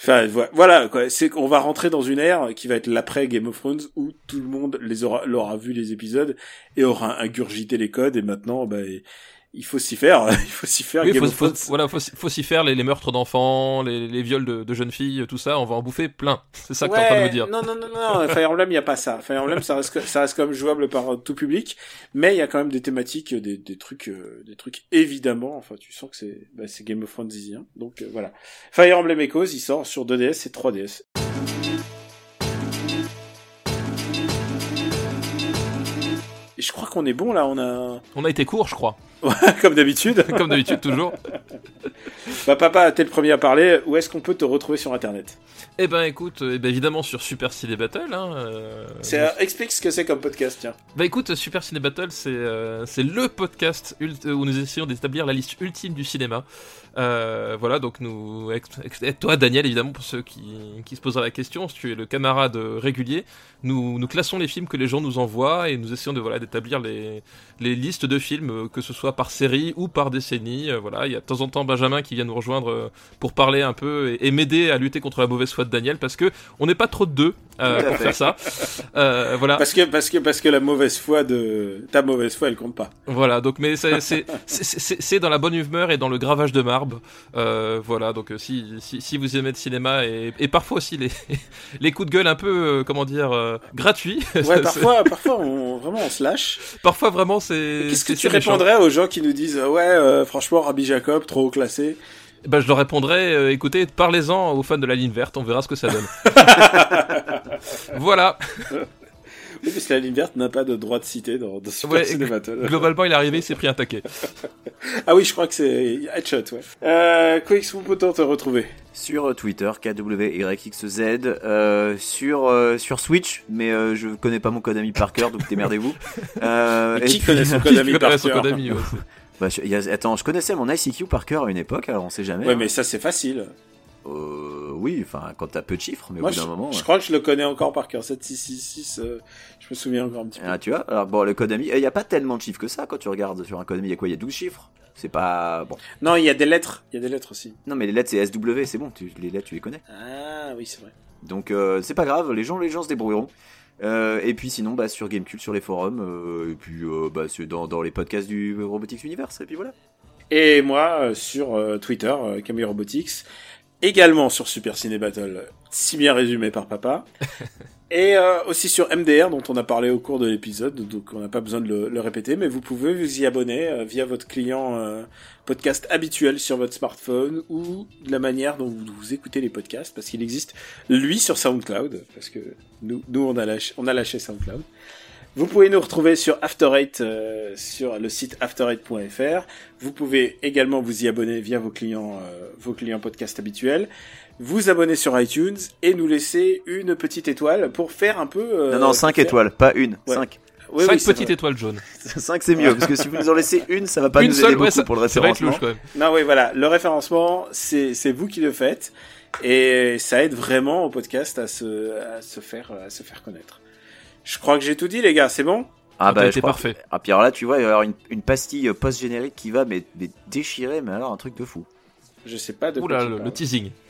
Enfin vo- voilà quoi. C'est qu'on va rentrer dans une ère qui va être l'après Game of Thrones où tout le monde les aura, l'aura vu les épisodes et aura ingurgité les codes et maintenant bah il faut s'y faire. il faut s'y faire. Oui, faut, voilà, faut, faut s'y faire les, les meurtres d'enfants, les, les viols de, de jeunes filles, tout ça. On va en bouffer plein. C'est ça que t'es en train de me dire. Non, non, non, non, Fire Emblem, il n'y a pas ça. Fire Emblem, ça reste, ça reste quand même jouable par tout public, mais il y a quand même des thématiques, des, des trucs, euh, des trucs évidemment. Enfin, tu sens que c'est, bah, c'est Game of Thrones hein. Donc euh, voilà. Fire Emblem Echoes, il sort sur 2DS et 3DS. Et je crois qu'on est bon là, on a, On a été court, je crois. comme d'habitude. Comme d'habitude, toujours. Bah papa, t'es le premier à parler. Où est-ce qu'on peut te retrouver sur Internet? Eh ben, écoute, eh ben, évidemment sur Super Ciné Battle. Hein, euh, euh, explique ce que c'est comme podcast, tiens. Bah écoute, Super Ciné Battle, c'est euh, le podcast où nous essayons d'établir la liste ultime du cinéma. Euh, voilà, donc nous, et toi Daniel, évidemment, pour ceux qui, qui se poseraient la question, si tu es le camarade régulier, nous, nous classons les films que les gens nous envoient et nous essayons de voilà d'établir les, les listes de films, euh, que ce soit par série ou par décennie. Euh, voilà, il y a de temps en temps Benjamin qui vient nous rejoindre euh, pour parler un peu et, et m'aider à lutter contre la mauvaise foi de Daniel parce que on n'est pas trop de deux euh, pour faire ça. Euh, voilà. Parce que, parce que, parce que la mauvaise foi de, ta mauvaise foi, elle compte pas. Voilà, donc mais c'est dans la bonne humeur et dans le gravage de marbre. Euh, voilà, donc si, si si vous aimez le cinéma et, et parfois aussi les les coups de gueule un peu comment dire gratuits. Ouais, parfois, parfois, on, vraiment, on se lâche. parfois vraiment c'est. Qu'est-ce que tu répondrais aux gens qui nous disent, ouais, euh, franchement, Rabbi Jacob, trop haut classé. Ben je leur répondrais, euh, écoutez, parlez-en aux fans de la ligne verte, on verra ce que ça donne. voilà. Oui, parce que la ligne verte n'a pas de droit de cité dans, dans Super Ouais. Globalement, il est arrivé, il s'est pris un taquet. Ah oui, je crois que c'est Headshot, ouais. Euh, quoi, où peut-on te retrouver Sur euh, Twitter, KWYXZ, euh, sur, euh, sur Switch, mais euh, je connais pas mon code ami par cœur, donc démerdez-vous. Euh, et Qui puis- connaît son code ami par cœur. Bah, je- il y a- attends, je connaissais mon ICQ par cœur à une époque, alors on sait jamais. Ouais, hein. mais ça, c'est facile. Euh, oui, enfin, quand t'as peu de chiffres, mais Moi, au bout d'un moment. je crois que je le connais encore par cœur. 7666, euh, je me souviens encore un petit peu. Ah, tu vois, alors bon, le code ami, il y a pas tellement de chiffres que ça quand tu regardes sur un code ami, il y a quoi Il y a 12 chiffres? C'est pas. Bon. Non, il y a des lettres. Il y a des lettres aussi. Non, mais les lettres c'est SW, c'est bon, tu, les lettres tu les connais. Ah oui, c'est vrai. Donc euh, c'est pas grave, les gens, les gens se débrouilleront. Euh, et puis sinon, bah, sur Gamecube, sur les forums, euh, et puis euh, bah, dans, dans les podcasts du Robotics Universe, et puis voilà. Et moi, euh, sur euh, Twitter, euh, Camille Robotics. Également sur Super Ciné Battle, si bien résumé par papa. Et euh, aussi sur MDR, dont on a parlé au cours de l'épisode, donc on n'a pas besoin de le, le répéter, mais vous pouvez vous y abonner euh, via votre client euh, podcast habituel sur votre smartphone ou de la manière dont vous, vous écoutez les podcasts, parce qu'il existe lui sur SoundCloud, parce que nous, nous on, a lâché, on a lâché SoundCloud. Vous pouvez nous retrouver sur After Eight, euh, sur le site after8.fr. Vous pouvez également vous y abonner via vos clients, euh, vos clients podcast habituels. Vous abonner sur iTunes et nous laisser une petite étoile pour faire un peu. euh, non, non, 5 faire- étoiles, pas une, Ouais. 5. Oui, Cinq oui, c'est petites vrai. étoiles jaunes. 5 c'est mieux, parce que si vous nous en laissez une, ça va pas Une nous seule, aider ouais, beaucoup ça, pour le ça va être référencement. louche quand même. Non, oui, voilà. Le référencement, c'est c'est vous qui le faites et ça aide vraiment au podcast à se à se faire à se faire connaître. Je crois que j'ai tout dit, les gars. C'est bon Ah bah, crois- parfait. Ah, puis alors là, tu vois, il va y avoir une, une pastille euh, post-générique qui va mais, mais déchirer, mais alors un truc de fou. Je sais pas de quoi Oula, tu le, parles. le teasing.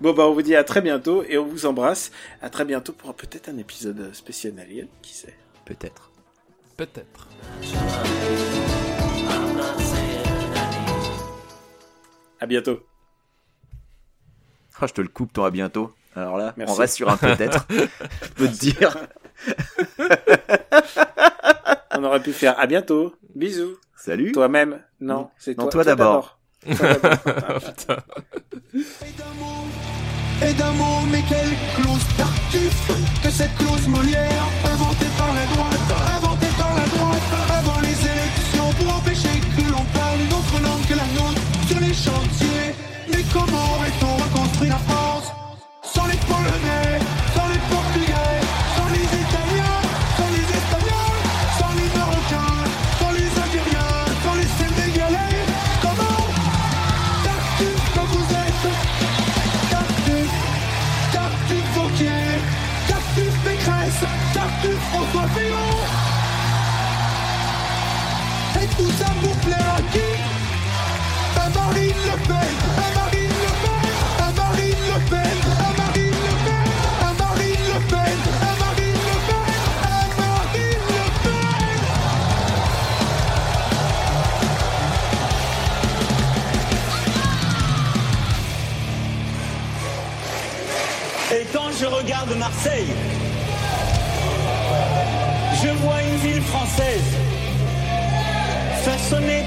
Bon bah on vous dit à très bientôt et on vous embrasse. À très bientôt pour peut-être un épisode spécial Alien, qui sait. Peut-être. Peut-être. À bientôt. Ah, je te le coupe, toi, à bientôt. Alors là, Merci. on reste sur un peut-être. je peux te dire. On aurait pu faire à bientôt. Bisous. Salut. Toi-même. Non, c'est Non, toi. toi d'abord. Toi d'abord. Putain. Et d'un mot, et d'un mot, mais quelle clause tartuffe Que cette clause Molière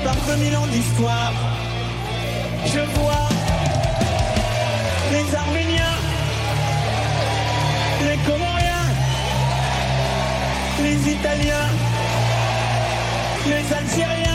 par 2000 ans d'histoire. Je vois les Arméniens, les Comoriens, les Italiens, les Algériens.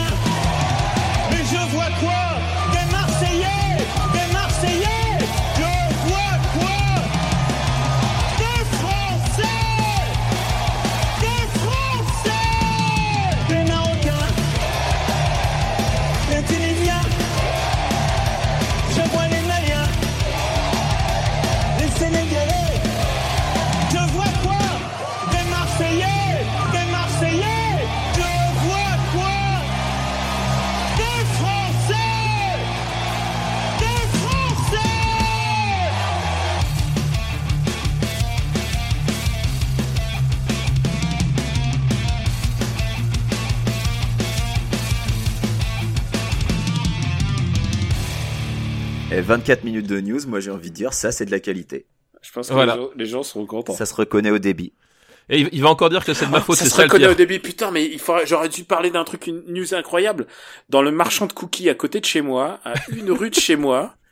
Et 24 minutes de news, moi j'ai envie de dire, ça c'est de la qualité. Je pense que Voilà. les, gens, les gens seront contents. Ça se reconnaît au débit. Et il, va encore dire que c'est de ma faute, ça se ça reconnaît au début. Putain, mais il faudrait, j'aurais dû parler d'un truc, une news incroyable. Dans le marchand de cookies à côté de chez moi, à une rue de chez moi.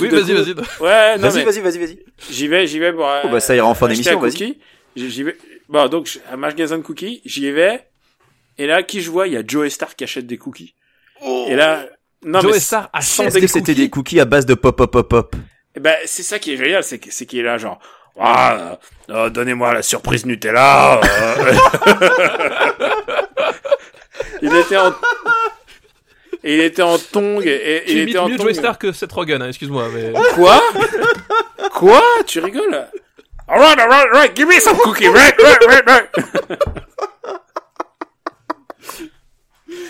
Oui, vas-y, coup- vas-y. Ouais, non, Vas-y, mais vas-y, vas-y, vas-y. j'y vais, j'y vais pour. euh, Oh, bah, ça ira en fin d'émission, vas-y. J'y vais. Bon, donc, un magasin de cookies, j'y vais. Et là, qui je vois? Il y a Joe Star qui achète des cookies. Et là, non, Joe mais Star sans Est-ce des que c'était des cookies à base de pop pop pop pop Eh ben, c'est ça qui est génial, c'est c'est qu'il est là, genre, ah, euh, euh, donnez-moi la surprise Nutella. euh. il était en, il était en tongue et il était en mieux tongue. Joey Star que Seth Rogen, hein, excuse-moi, mais... Quoi? Quoi? Tu rigoles? Alright, alright, alright, give me some cookie, right, right, right, right.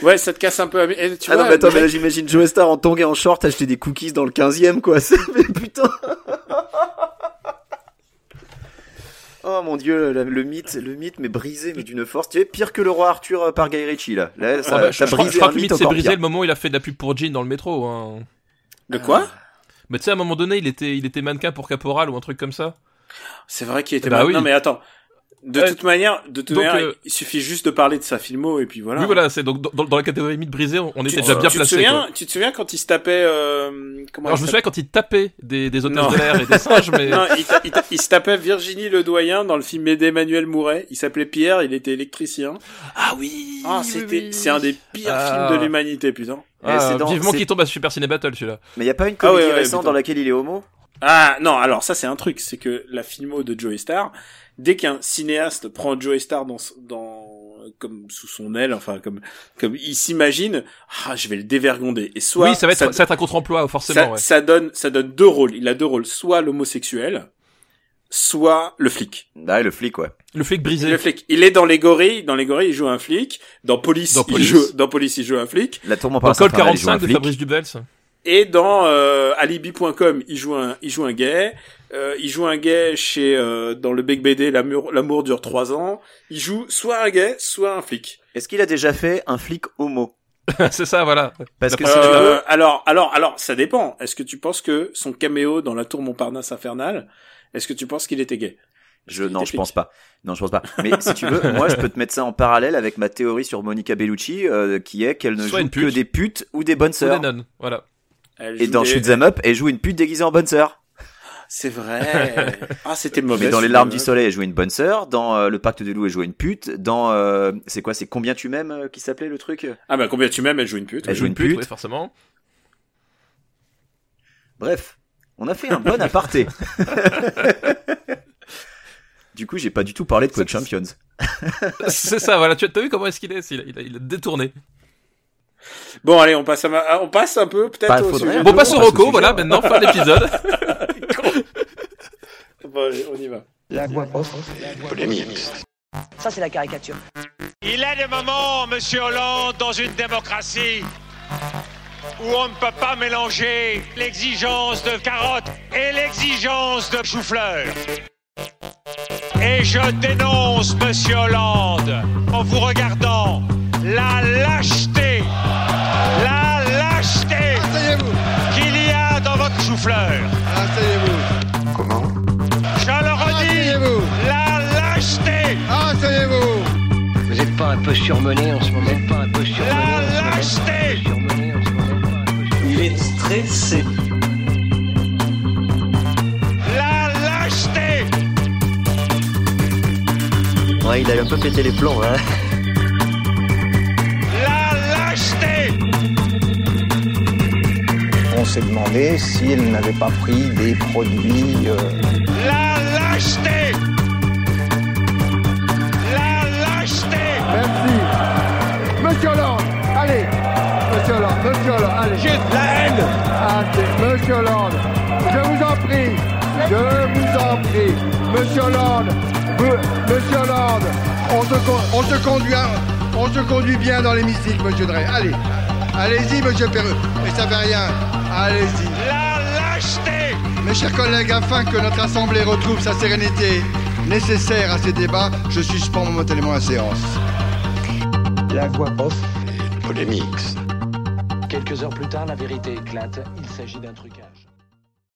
Ouais, ça te casse un peu. et tu Ah vois, non, mais attends, mais là j'imagine Joe Star en tongue et en short acheter des cookies dans le 15ème quoi. Mais putain Oh mon dieu, le, le mythe, le mythe mais brisé mais d'une force. Tu sais, pire que le roi Arthur euh, par Guy Ritchie là. Là, ça, Ah bah, je, ça je crois, je que le mythe s'est encore brisé pire. le moment où il a fait de la pub pour Jean dans le métro. Hein. de quoi? Mais tu sais, à un moment donné, il était, il était mannequin pour Caporal ou un truc comme ça. C'est vrai qu'il était Bah oui. Non, mais attends. De Ouais. toute manière, de toute Donc, manière, euh, il suffit juste de parler de sa filmo et puis voilà. Oui, voilà, c'est donc dans, dans la catégorie mythe brisé, on était déjà bien tu te placé. souviens, quoi. tu te souviens quand il se tapait, euh, comment Alors il je me souviens quand il tapait des, des hôtesses de l'air et des singes, mais Non, il, ta- il ta- il se tapait Virginie Ledoyen dans le film d'Emmanuel Mouret. Il s'appelait Pierre, il était électricien. ah oui, Ah, oui, c'était, oui. c'est un des pires Ah. films de l'humanité, putain. Ah, Et c'est dans- vivement qu'il tombe à Super Ciné Battle celui-là. Mais y a pas une Ah comédie ouais, récente dans laquelle il est homo? Ah, non, alors ça, c'est un truc. C'est que la filmo de Joey Star, dès qu'un cinéaste prend Joey Star dans, dans, comme sous son aile, enfin, comme, comme il s'imagine, ah, je vais le dévergonder. Et soit, oui, ça va être, ça, va être un contre-emploi forcément. ça, ouais. ça donne, ça donne deux rôles. Il a deux rôles. Soit l'homosexuel, soit le flic. Bah le flic ouais. Le flic brisé. Le flic. Il est dans les gorilles. Dans les gorilles, il joue un flic. Dans Police, Dans il Police. joue, dans Police, il joue un flic. La tourmente Dans par Col Infernal, il joue un 45 de. Fabrice Dubels. Et dans euh, alibi.com, il joue un, il joue un gay. Euh, il joue un gay chez euh, dans le Big BD l'amour l'amour dure trois ans. Il joue soit un gay, soit un flic. Est-ce qu'il a déjà fait un flic homo c'est ça, voilà. Parce que si tu Euh, veux, alors alors alors ça dépend. Est-ce que tu penses que son caméo dans la tour Montparnasse infernale, est-ce que tu penses qu'il était gay? Je, non, je pense pas. Non, je pense pas. Mais si tu veux, moi, je peux te mettre ça en parallèle avec ma théorie sur Monica Bellucci, euh, qui est qu'elle ne Soit joue que des putes ou des bonnes Ou sœurs. Lennon, voilà. Elle Et dans des- Shoot 'em Up, elle joue une pute déguisée en bonne sœur. C'est vrai. ah c'était mauvais. Mais dans Les. Larmes du Soleil, elle jouait une bonne sœur. Dans euh, Le Pacte du Loup, elle jouait une pute. Dans euh, c'est quoi C'est Combien tu m'aimes euh, qui s'appelait le truc? Ah bah combien tu m'aimes Elle joue une pute. Elle joue une pute. oui, forcément. Bref, on a fait un bon aparté. du coup, j'ai pas du tout parlé de Quake Champions. c'est ça, voilà. Tu as vu comment est-ce qu'il est, il a, il, a, il a détourné. Bon allez, on passe à ma- on passe un peu peut-être Bah, au sujet. Bon, on passe au Rocco, voilà, maintenant, fin d'épisode. Bon, allez, on y va. La. Ça, c'est la caricature. Il est des moments, Monsieur Hollande, dans une démocratie où on ne peut pas mélanger l'exigence de carotte et l'exigence de chou-fleur. Et je dénonce, Monsieur Hollande, en vous regardant, la lâcheté, la lâcheté qu'il y a dans votre chou-fleur. Asseyez-vous. Comment Je le redis, Asseyez-vous. la lâcheté, Asseyez-vous. Vous êtes pas un peu surmené en ce moment Pas un peu surmené la lâcheté. Il est stressé. La lâcheté Ouais, il a un peu pété les plombs, hein. S'est demandé s'il n'avait pas pris des produits. euh, La lâcheté La lâcheté Merci. Monsieur Hollande, allez. Monsieur Hollande, Monsieur Hollande, allez. J'ai de la haine Allez, Monsieur Hollande, je vous en prie, je vous en prie, Monsieur Hollande, Monsieur Hollande, on se, con- on se conduit, on se conduit bien dans l'hémicycle, Monsieur Drey. Allez, allez-y, Monsieur Perreux, mais ça fait rien. Allez-y. La lâcheté Mes chers collègues, afin que notre assemblée retrouve sa sérénité nécessaire à ces débats, je suspends momentanément la séance. La voix off. Polémique. Quelques heures plus tard, la vérité éclate. Il s'agit d'un truc à...